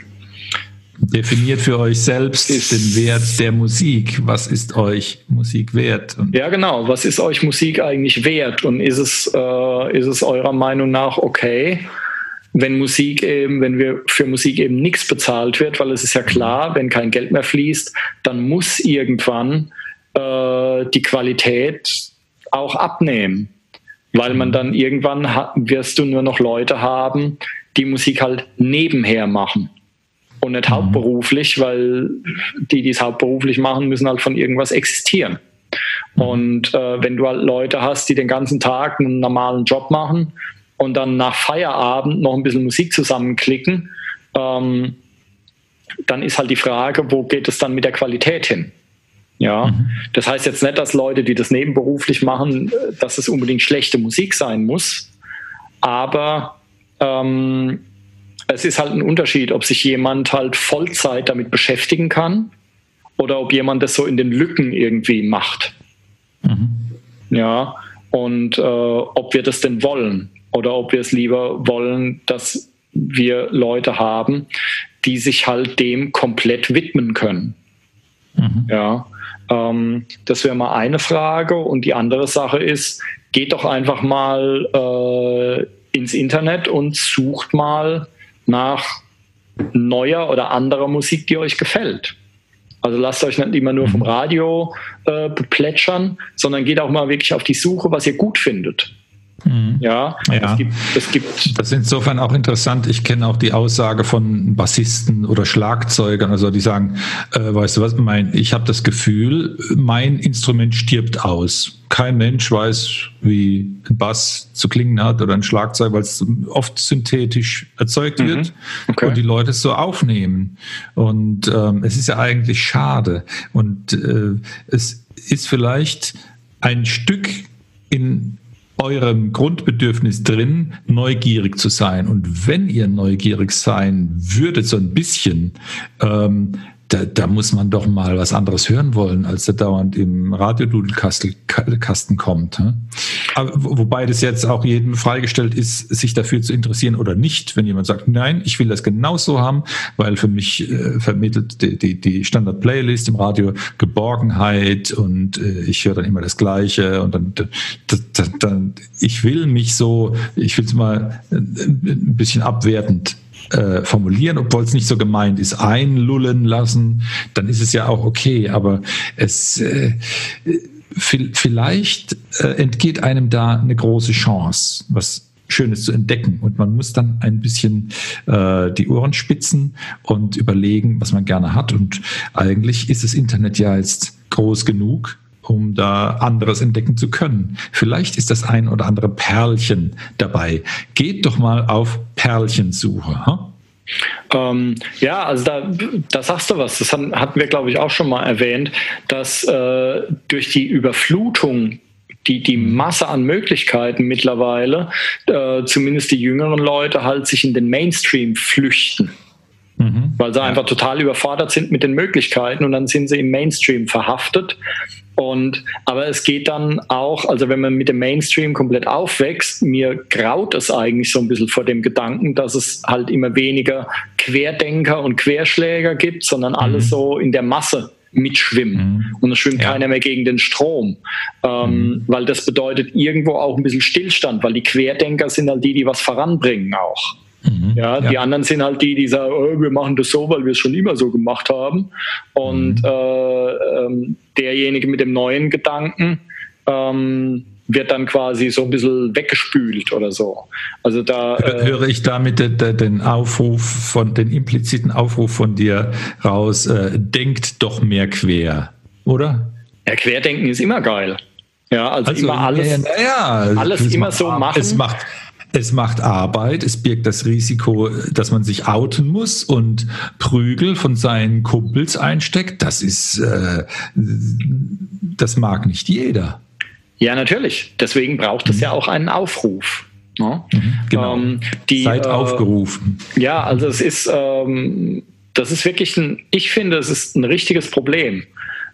Definiert für euch selbst den Wert der Musik. Was ist euch Musik wert? Und ja, genau. Was ist euch Musik eigentlich wert? Und ist es, äh, ist es eurer Meinung nach okay, wenn Musik eben, wenn wir für Musik eben nichts bezahlt wird, weil es ist ja klar, wenn kein Geld mehr fließt, dann muss irgendwann äh, die Qualität auch abnehmen. Weil man dann irgendwann wirst du nur noch Leute haben, die Musik halt nebenher machen und nicht mhm. hauptberuflich, weil die, die es hauptberuflich machen, müssen halt von irgendwas existieren. Mhm. Und äh, wenn du halt Leute hast, die den ganzen Tag einen normalen Job machen und dann nach Feierabend noch ein bisschen Musik zusammenklicken, ähm, dann ist halt die Frage, wo geht es dann mit der Qualität hin? Ja, mhm. das heißt jetzt nicht, dass Leute, die das nebenberuflich machen, äh, dass es unbedingt schlechte Musik sein muss, aber ähm, es ist halt ein Unterschied, ob sich jemand halt Vollzeit damit beschäftigen kann oder ob jemand das so in den Lücken irgendwie macht. Mhm. Ja, und äh, ob wir das denn wollen oder ob wir es lieber wollen, dass wir Leute haben, die sich halt dem komplett widmen können. Mhm. Ja, ähm, das wäre mal eine Frage. Und die andere Sache ist, geht doch einfach mal äh, ins Internet und sucht mal nach neuer oder anderer Musik, die euch gefällt. Also lasst euch nicht immer nur vom mhm. Radio äh, beplätschern, sondern geht auch mal wirklich auf die Suche, was ihr gut findet. Mhm. Ja, ja. Es gibt, es gibt das ist insofern auch interessant. Ich kenne auch die Aussage von Bassisten oder Schlagzeugern, also die sagen, äh, weißt du was, mein, ich habe das Gefühl, mein Instrument stirbt aus. Kein Mensch weiß, wie ein Bass zu klingen hat oder ein Schlagzeug, weil es oft synthetisch erzeugt mhm. wird okay. und die Leute es so aufnehmen. Und ähm, es ist ja eigentlich schade. Und äh, es ist vielleicht ein Stück in eurem Grundbedürfnis drin, neugierig zu sein. Und wenn ihr neugierig sein würdet, so ein bisschen, ähm, da, da muss man doch mal was anderes hören wollen, als der dauernd im Radiodudelkasten kommt. Aber, wobei das jetzt auch jedem freigestellt ist, sich dafür zu interessieren oder nicht. Wenn jemand sagt, nein, ich will das genauso haben, weil für mich äh, vermittelt die, die, die Standard-Playlist im Radio Geborgenheit und äh, ich höre dann immer das Gleiche und dann, dann, dann ich will mich so, ich will es mal ein bisschen abwertend äh, formulieren, obwohl es nicht so gemeint ist, einlullen lassen, dann ist es ja auch okay. Aber es äh, vielleicht äh, entgeht einem da eine große Chance, was Schönes zu entdecken. Und man muss dann ein bisschen äh, die Ohren spitzen und überlegen, was man gerne hat. Und eigentlich ist das Internet ja jetzt groß genug, um da anderes entdecken zu können. Vielleicht ist das ein oder andere Perlchen dabei. Geht doch mal auf Perlchensuche. Huh? Ähm, ja, also da, da sagst du was. Das hatten wir, glaube ich, auch schon mal erwähnt, dass äh, durch die Überflutung die, die Masse an Möglichkeiten mittlerweile, äh, zumindest die jüngeren Leute, halt sich in den Mainstream flüchten. Mhm. Weil sie einfach total überfordert sind mit den Möglichkeiten und dann sind sie im Mainstream verhaftet und, aber es geht dann auch, also wenn man mit dem Mainstream komplett aufwächst, mir graut es eigentlich so ein bisschen vor dem Gedanken, dass es halt immer weniger Querdenker und Querschläger gibt, sondern alles mhm. so in der Masse mitschwimmen. Mhm. Und es schwimmt ja. keiner mehr gegen den Strom. Ähm, mhm. Weil das bedeutet irgendwo auch ein bisschen Stillstand, weil die Querdenker sind halt die, die was voranbringen auch. Mhm, ja, ja, die anderen sind halt die, die sagen, oh, wir machen das so, weil wir es schon immer so gemacht haben. Und mhm. äh, ähm, derjenige mit dem neuen Gedanken ähm, wird dann quasi so ein bisschen weggespült oder so. Also da äh, höre ich damit den Aufruf von den impliziten Aufruf von dir raus, äh, denkt doch mehr quer, oder? Ja, Querdenken ist immer geil. Ja, also, also immer alles, ja, ja, alles immer so machen. Es macht, es macht Arbeit, es birgt das Risiko, dass man sich outen muss und Prügel von seinen Kumpels einsteckt. Das ist, äh, das mag nicht jeder. Ja, natürlich. Deswegen braucht es mhm. ja auch einen Aufruf. Ne? Mhm, genau. Ähm, die, Seid äh, aufgerufen. Ja, also es ist, ähm, das ist wirklich ein, ich finde, es ist ein richtiges Problem,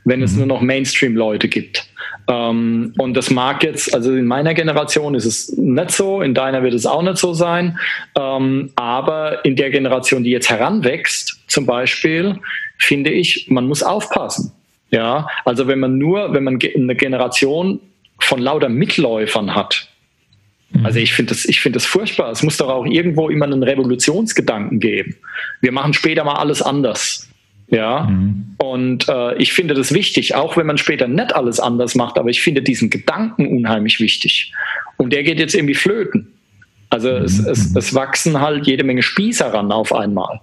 wenn es mhm. nur noch Mainstream-Leute gibt. Ähm, und das mag jetzt, also in meiner Generation ist es nicht so, in deiner wird es auch nicht so sein. Ähm, aber in der Generation, die jetzt heranwächst, zum Beispiel, finde ich, man muss aufpassen. Ja, also wenn man nur, wenn man eine Generation von lauter Mitläufern hat, mhm. also ich finde das, ich finde das furchtbar. Es muss doch auch irgendwo immer einen Revolutionsgedanken geben. Wir machen später mal alles anders. Ja, mhm. und äh, ich finde das wichtig, auch wenn man später nicht alles anders macht, aber ich finde diesen Gedanken unheimlich wichtig. Und der geht jetzt irgendwie flöten. Also mhm. es, es, es wachsen halt jede Menge Spießer ran auf einmal.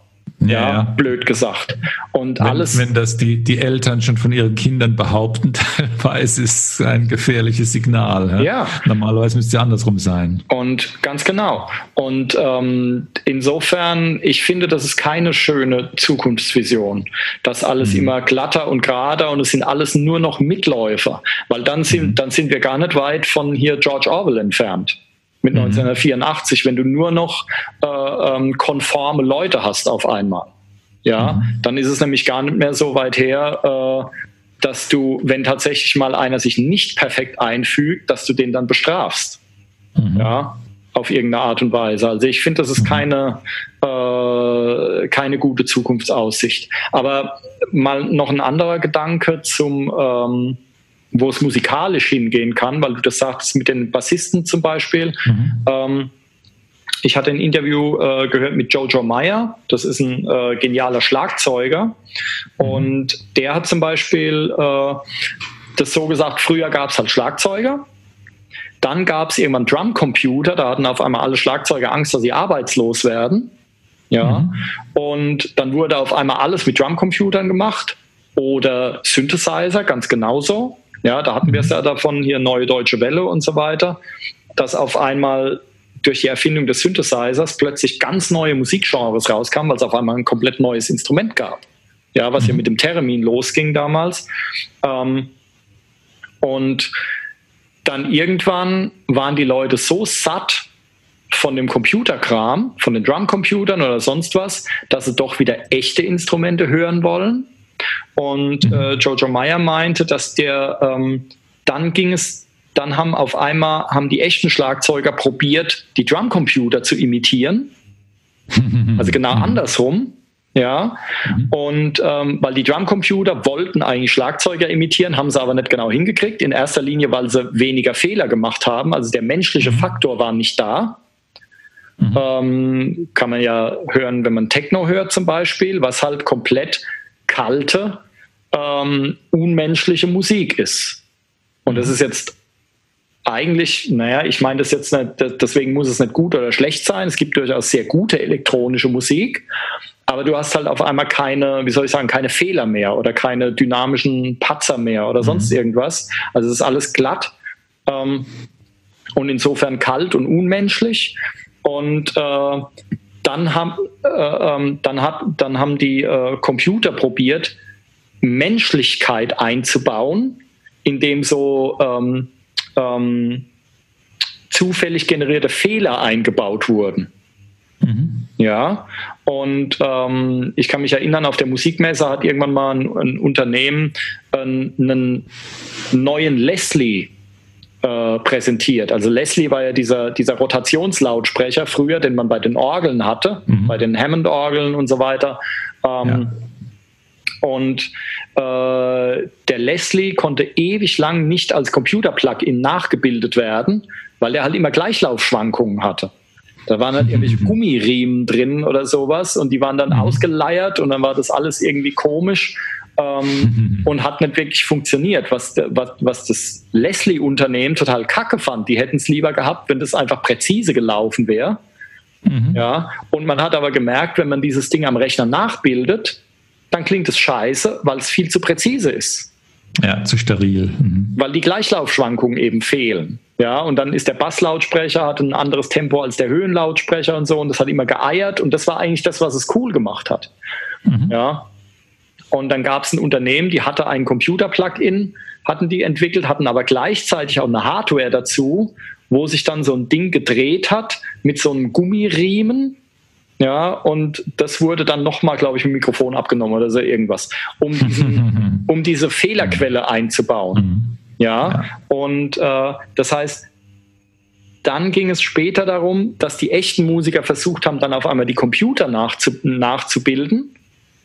Ja, ja, blöd gesagt. Und wenn, alles. Wenn das die, die Eltern schon von ihren Kindern behaupten, teilweise ist es ein gefährliches Signal. Ja. ja. Normalerweise müsste es andersrum sein. Und ganz genau. Und ähm, insofern, ich finde, das ist keine schöne Zukunftsvision. Das alles mhm. immer glatter und gerader und es sind alles nur noch Mitläufer. Weil dann sind, mhm. dann sind wir gar nicht weit von hier George Orwell entfernt mit mhm. 1984, wenn du nur noch äh, ähm, konforme Leute hast auf einmal. Ja, mhm. dann ist es nämlich gar nicht mehr so weit her, äh, dass du, wenn tatsächlich mal einer sich nicht perfekt einfügt, dass du den dann bestrafst. Mhm. Ja, auf irgendeine Art und Weise. Also ich finde, das ist mhm. keine, äh, keine gute Zukunftsaussicht. Aber mal noch ein anderer Gedanke zum, ähm, wo es musikalisch hingehen kann, weil du das sagst mit den Bassisten zum Beispiel. Mhm. Ähm, ich hatte ein Interview äh, gehört mit Jojo Meyer, das ist ein äh, genialer Schlagzeuger. Mhm. Und der hat zum Beispiel äh, das so gesagt, früher gab es halt Schlagzeuger. Dann gab es irgendwann Drumcomputer, da hatten auf einmal alle Schlagzeuger Angst, dass sie arbeitslos werden. Ja. Mhm. Und dann wurde auf einmal alles mit Drumcomputern gemacht oder Synthesizer, ganz genauso. Ja, da hatten wir es mhm. ja davon, hier Neue Deutsche Welle und so weiter, dass auf einmal durch die Erfindung des Synthesizers plötzlich ganz neue Musikgenres rauskamen, weil es auf einmal ein komplett neues Instrument gab. Ja, was mhm. ja mit dem Theremin losging damals. Ähm, und dann irgendwann waren die Leute so satt von dem Computerkram, von den Drumcomputern oder sonst was, dass sie doch wieder echte Instrumente hören wollen Und äh, Jojo Meyer meinte, dass der ähm, dann ging es, dann haben auf einmal haben die echten Schlagzeuger probiert, die Drumcomputer zu imitieren. Also genau andersrum. Ja, mhm. und ähm, weil die Drumcomputer wollten eigentlich Schlagzeuger imitieren, haben sie aber nicht genau hingekriegt. In erster Linie, weil sie weniger Fehler gemacht haben. Also der menschliche mhm. Faktor war nicht da. Mhm. Ähm, kann man ja hören, wenn man Techno hört zum Beispiel, was halt komplett kalte, ähm, unmenschliche Musik ist. Und das mhm. ist jetzt eigentlich, naja, ich meine das jetzt nicht, deswegen muss es nicht gut oder schlecht sein. Es gibt durchaus sehr gute elektronische Musik, aber du hast halt auf einmal keine, wie soll ich sagen, keine Fehler mehr oder keine dynamischen Patzer mehr oder sonst mhm. irgendwas. Also es ist alles glatt ähm, und insofern kalt und unmenschlich. Und äh, dann, haben, äh, ähm, dann, hat, dann haben die äh, Computer probiert, Menschlichkeit einzubauen, indem so ähm, ähm, zufällig generierte Fehler eingebaut wurden. Mhm. Ja, und ähm, ich kann mich erinnern, auf der Musikmesse hat irgendwann mal ein, ein Unternehmen einen, einen neuen Leslie äh, präsentiert. Also Leslie war ja dieser, dieser Rotationslautsprecher früher, den man bei den Orgeln hatte, mhm. bei den Hammond-Orgeln und so weiter. Ähm, ja. Und äh, der Leslie konnte ewig lang nicht als Computer-Plugin nachgebildet werden, weil er halt immer Gleichlaufschwankungen hatte. Da waren dann irgendwelche Gummiriemen drin oder sowas und die waren dann mhm. ausgeleiert und dann war das alles irgendwie komisch ähm, und hat nicht wirklich funktioniert. Was, was, was das Leslie-Unternehmen total kacke fand, die hätten es lieber gehabt, wenn das einfach präzise gelaufen wäre. Mhm. Ja, und man hat aber gemerkt, wenn man dieses Ding am Rechner nachbildet, dann klingt es scheiße, weil es viel zu präzise ist. Ja, zu steril. Mhm. Weil die Gleichlaufschwankungen eben fehlen. Ja, und dann ist der Basslautsprecher, hat ein anderes Tempo als der Höhenlautsprecher und so, und das hat immer geeiert und das war eigentlich das, was es cool gemacht hat. Mhm. Ja. Und dann gab es ein Unternehmen, die hatte ein Computer-Plugin, hatten die entwickelt, hatten aber gleichzeitig auch eine Hardware dazu, wo sich dann so ein Ding gedreht hat mit so einem Gummiriemen, ja, und das wurde dann nochmal, glaube ich, mit dem Mikrofon abgenommen oder so irgendwas, um, diesen, um diese Fehlerquelle einzubauen. Mhm. Ja, ja. und äh, das heißt, dann ging es später darum, dass die echten Musiker versucht haben, dann auf einmal die Computer nachzu nachzubilden,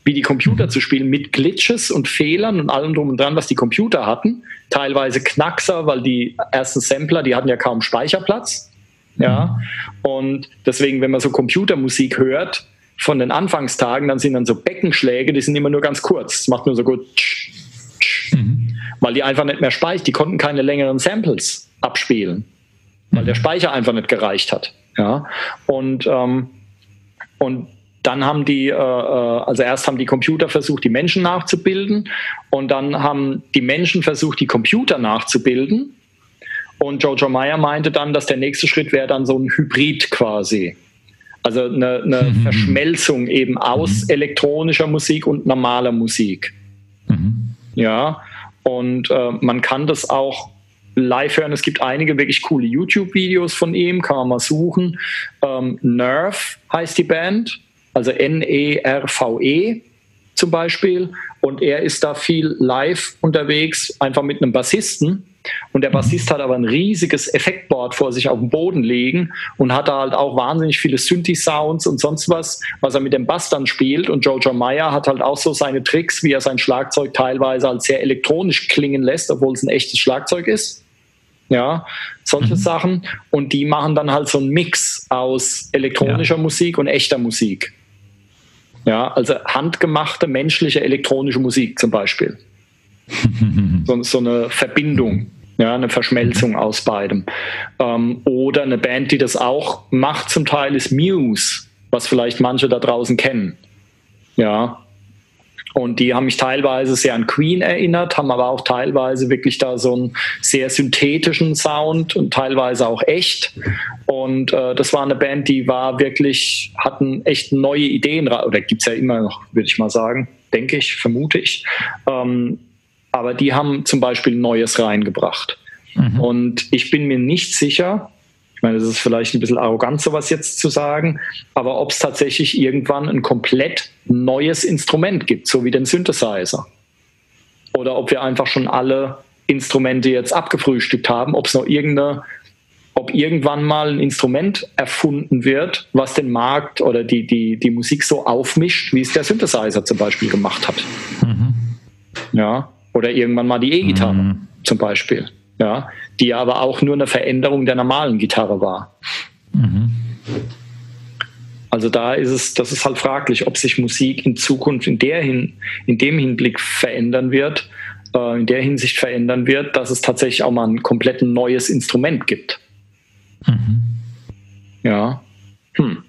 wie die Computer zu spielen, mit Glitches und Fehlern und allem drum und dran, was die Computer hatten. Teilweise Knackser, weil die ersten Sampler, die hatten ja kaum Speicherplatz. Ja, und deswegen, wenn man so Computermusik hört von den Anfangstagen, dann sind dann so Beckenschläge, die sind immer nur ganz kurz. Das macht nur so gut, mhm. weil die einfach nicht mehr speichern. Die konnten keine längeren Samples abspielen, weil der mhm. Speicher einfach nicht gereicht hat. Ja, und, ähm, und dann haben die, äh, äh, also erst haben die Computer versucht, die Menschen nachzubilden und dann haben die Menschen versucht, die Computer nachzubilden und Jojo Meyer meinte dann, dass der nächste Schritt wäre dann so ein Hybrid quasi. Also eine, eine mhm. Verschmelzung eben aus mhm. elektronischer Musik und normaler Musik. Mhm. Ja, und äh, man kann das auch live hören. Es gibt einige wirklich coole YouTube-Videos von ihm, kann man mal suchen. Ähm, Nerve heißt die Band, also N-E-R-V-E -E zum Beispiel. Und er ist da viel live unterwegs, einfach mit einem Bassisten. Und der. Bassist hat aber ein riesiges Effektboard vor sich auf dem Boden liegen und hat da halt auch wahnsinnig viele Synthi-Sounds und sonst was, was er mit dem Bass dann spielt. Und Jojo Meyer hat halt auch so seine Tricks, wie er sein Schlagzeug teilweise als sehr elektronisch klingen lässt, obwohl es ein echtes Schlagzeug ist. Ja, solche mhm. Sachen. Und die machen dann halt so einen Mix aus elektronischer ja. Musik und echter Musik. Ja, also handgemachte menschliche elektronische Musik zum Beispiel. so, so, eine Verbindung, ja, eine Verschmelzung aus beidem. Ähm, oder eine Band, die das auch macht, zum Teil ist Muse, was vielleicht manche da draußen kennen. Ja. Und die haben mich teilweise sehr an Queen erinnert, haben aber auch teilweise wirklich da so einen sehr synthetischen Sound und teilweise auch echt. Und äh, das war eine Band, die war wirklich, hatten echt neue Ideen, oder gibt es ja immer noch, würde ich mal sagen, denke ich, vermute ich. Ähm, aber die haben zum Beispiel Neues reingebracht. Mhm. Und ich bin mir nicht sicher, Ich meine, das ist vielleicht ein bisschen arrogant, sowas jetzt zu sagen, aber ob es tatsächlich irgendwann ein komplett neues Instrument gibt, so wie den Synthesizer. Oder ob wir einfach schon alle Instrumente jetzt abgefrühstückt haben, ob es noch irgendeine, ob irgendwann mal ein Instrument erfunden wird, was den Markt oder die, die, die Musik so aufmischt, wie es der Synthesizer zum Beispiel gemacht hat. Mhm. Ja. Oder irgendwann mal die E-Gitarre mhm. zum Beispiel ja, die aber auch nur eine Veränderung der normalen Gitarre war. Mhm. Also da ist es, das ist halt fraglich, ob sich Musik in Zukunft in der hin, in dem Hinblick verändern wird, äh, in der Hinsicht verändern wird, dass es tatsächlich auch mal ein komplett neues Instrument gibt. Mhm. Ja. Hm.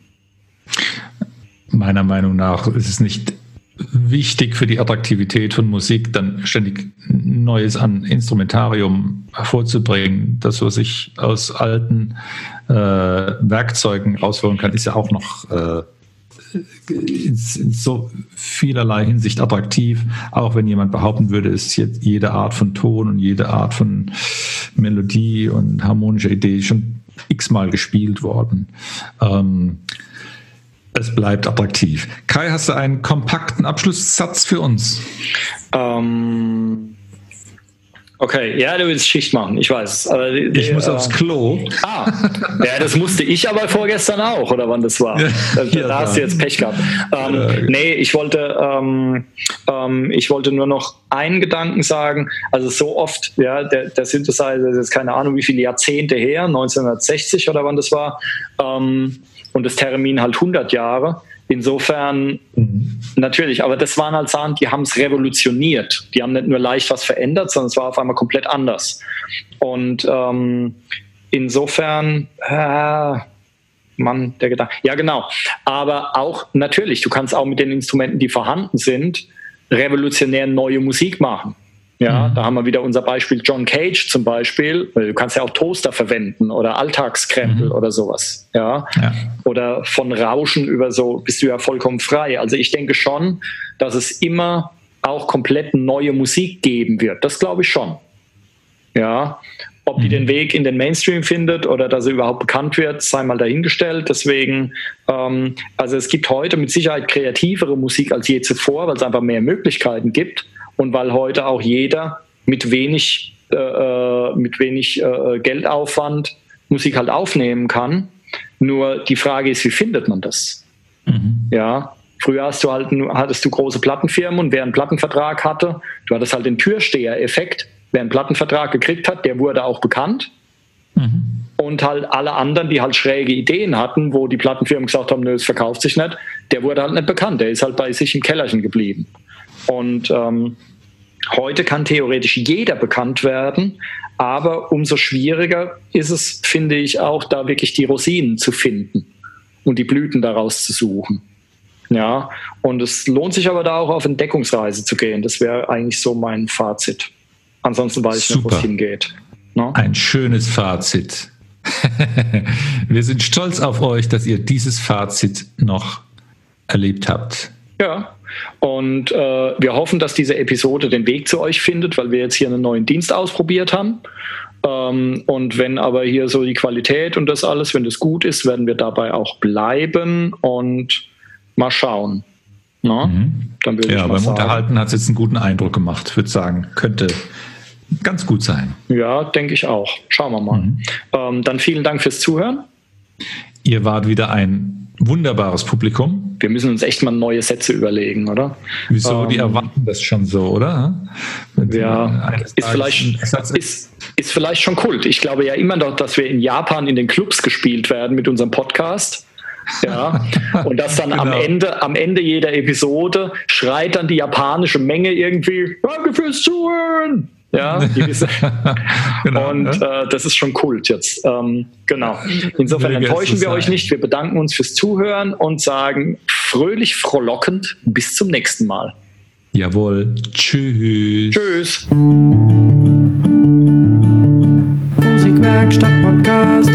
Meiner Meinung nach ist es nicht wichtig für die Attraktivität von Musik, dann ständig Neues an Instrumentarium hervorzubringen. Das, was ich aus alten äh, Werkzeugen rausholen kann, ist ja auch noch äh, in, so vielerlei Hinsicht attraktiv, auch wenn jemand behaupten würde, es ist jetzt jede Art von Ton und jede Art von Melodie und harmonischer Idee schon x-mal gespielt worden. Ähm, es bleibt attraktiv. Kai, hast du einen kompakten Abschlusssatz für uns? Ähm, okay, ja, du willst Schicht machen, ich weiß. Aber die, ich muss äh, aufs Klo. Ah, ja, das musste ich aber vorgestern auch, oder wann das war. Da, ja, da hast du jetzt Pech gehabt. Ähm, ja. Nee, ich wollte, ähm, ähm, ich wollte nur noch einen Gedanken sagen. Also so oft, ja, der, der Synthesizer ist jetzt keine Ahnung, wie viele Jahrzehnte her, 1960 oder wann das war. Ähm, und das Termin halt 100 Jahre. Insofern mhm. natürlich, aber das waren halt Sachen, die haben es revolutioniert. Die haben nicht nur leicht was verändert, sondern es war auf einmal komplett anders. Und ähm, insofern, äh, Mann, der Gedanke. Ja, genau. Aber auch natürlich, du kannst auch mit den Instrumenten, die vorhanden sind, revolutionär neue Musik machen. Ja, mhm. da haben wir wieder unser Beispiel John Cage zum Beispiel. Du kannst ja auch Toaster verwenden oder Alltagskrempel mhm. oder sowas. Ja? ja? Oder von Rauschen über so bist du ja vollkommen frei. Also ich denke schon, dass es immer auch komplett neue Musik geben wird. Das glaube ich schon. Ja. Ob die mhm. den Weg in den Mainstream findet oder dass sie überhaupt bekannt wird, sei mal dahingestellt. Deswegen, ähm, also es gibt heute mit Sicherheit kreativere Musik als je zuvor, weil es einfach mehr Möglichkeiten gibt und weil heute auch jeder mit wenig, äh, äh, mit wenig äh, Geldaufwand Musik halt aufnehmen kann. Nur die Frage ist, wie findet man das? Mhm. Ja, Früher hast du halt, hattest du große Plattenfirmen und wer einen Plattenvertrag hatte, du hattest halt den Türsteher-Effekt. Wer einen Plattenvertrag gekriegt hat, der wurde auch bekannt. Mhm. Und halt alle anderen, die halt schräge Ideen hatten, wo die Plattenfirmen gesagt haben, nö, es verkauft sich nicht, der wurde halt nicht bekannt. Der ist halt bei sich im Kellerchen geblieben. Und ähm, heute kann theoretisch jeder bekannt werden, aber umso schwieriger ist es, finde ich, auch da wirklich die Rosinen zu finden und die Blüten daraus zu suchen. Ja, und es lohnt sich aber da auch auf Entdeckungsreise zu gehen. Das wäre eigentlich so mein Fazit. Ansonsten weiß ich Super. nicht, wo es hingeht. No? Ne? Ein schönes Fazit. Wir sind stolz auf euch, dass ihr dieses Fazit noch erlebt habt. Ja, und äh, wir hoffen, dass diese Episode den Weg zu euch findet, weil wir jetzt hier einen neuen Dienst ausprobiert haben. Ähm, und wenn aber hier so die Qualität und das alles, wenn das gut ist, werden wir dabei auch bleiben und mal schauen. Na? Mhm. Dann würde ja, ich mal beim sagen. Unterhalten hat es jetzt einen guten Eindruck gemacht, ich würde sagen, könnte ganz gut sein. Ja, denke ich auch. Schauen wir mal. Mhm. Ähm, dann vielen Dank fürs Zuhören. Ihr wart wieder ein wunderbares Publikum. Wir müssen uns echt mal neue Sätze überlegen, oder? Wieso? Ähm, die erwarten das schon so, oder? ja, ist vielleicht, ist, ist vielleicht schon Kult. Ich glaube ja immer noch, dass wir in Japan in den Clubs gespielt werden mit unserem Podcast. Ja, und dass dann genau. am Ende, am Ende jeder Episode schreit dann die japanische Menge irgendwie, danke fürs Zuhören. Ja, genau, und äh, das ist schon Kult jetzt. Ähm, genau. Insofern enttäuschen wir euch nicht. Wir bedanken uns fürs Zuhören und sagen fröhlich, frohlockend bis zum nächsten Mal. Jawohl. Tschüss. Tschüss. Musikwerkstatt Podcast.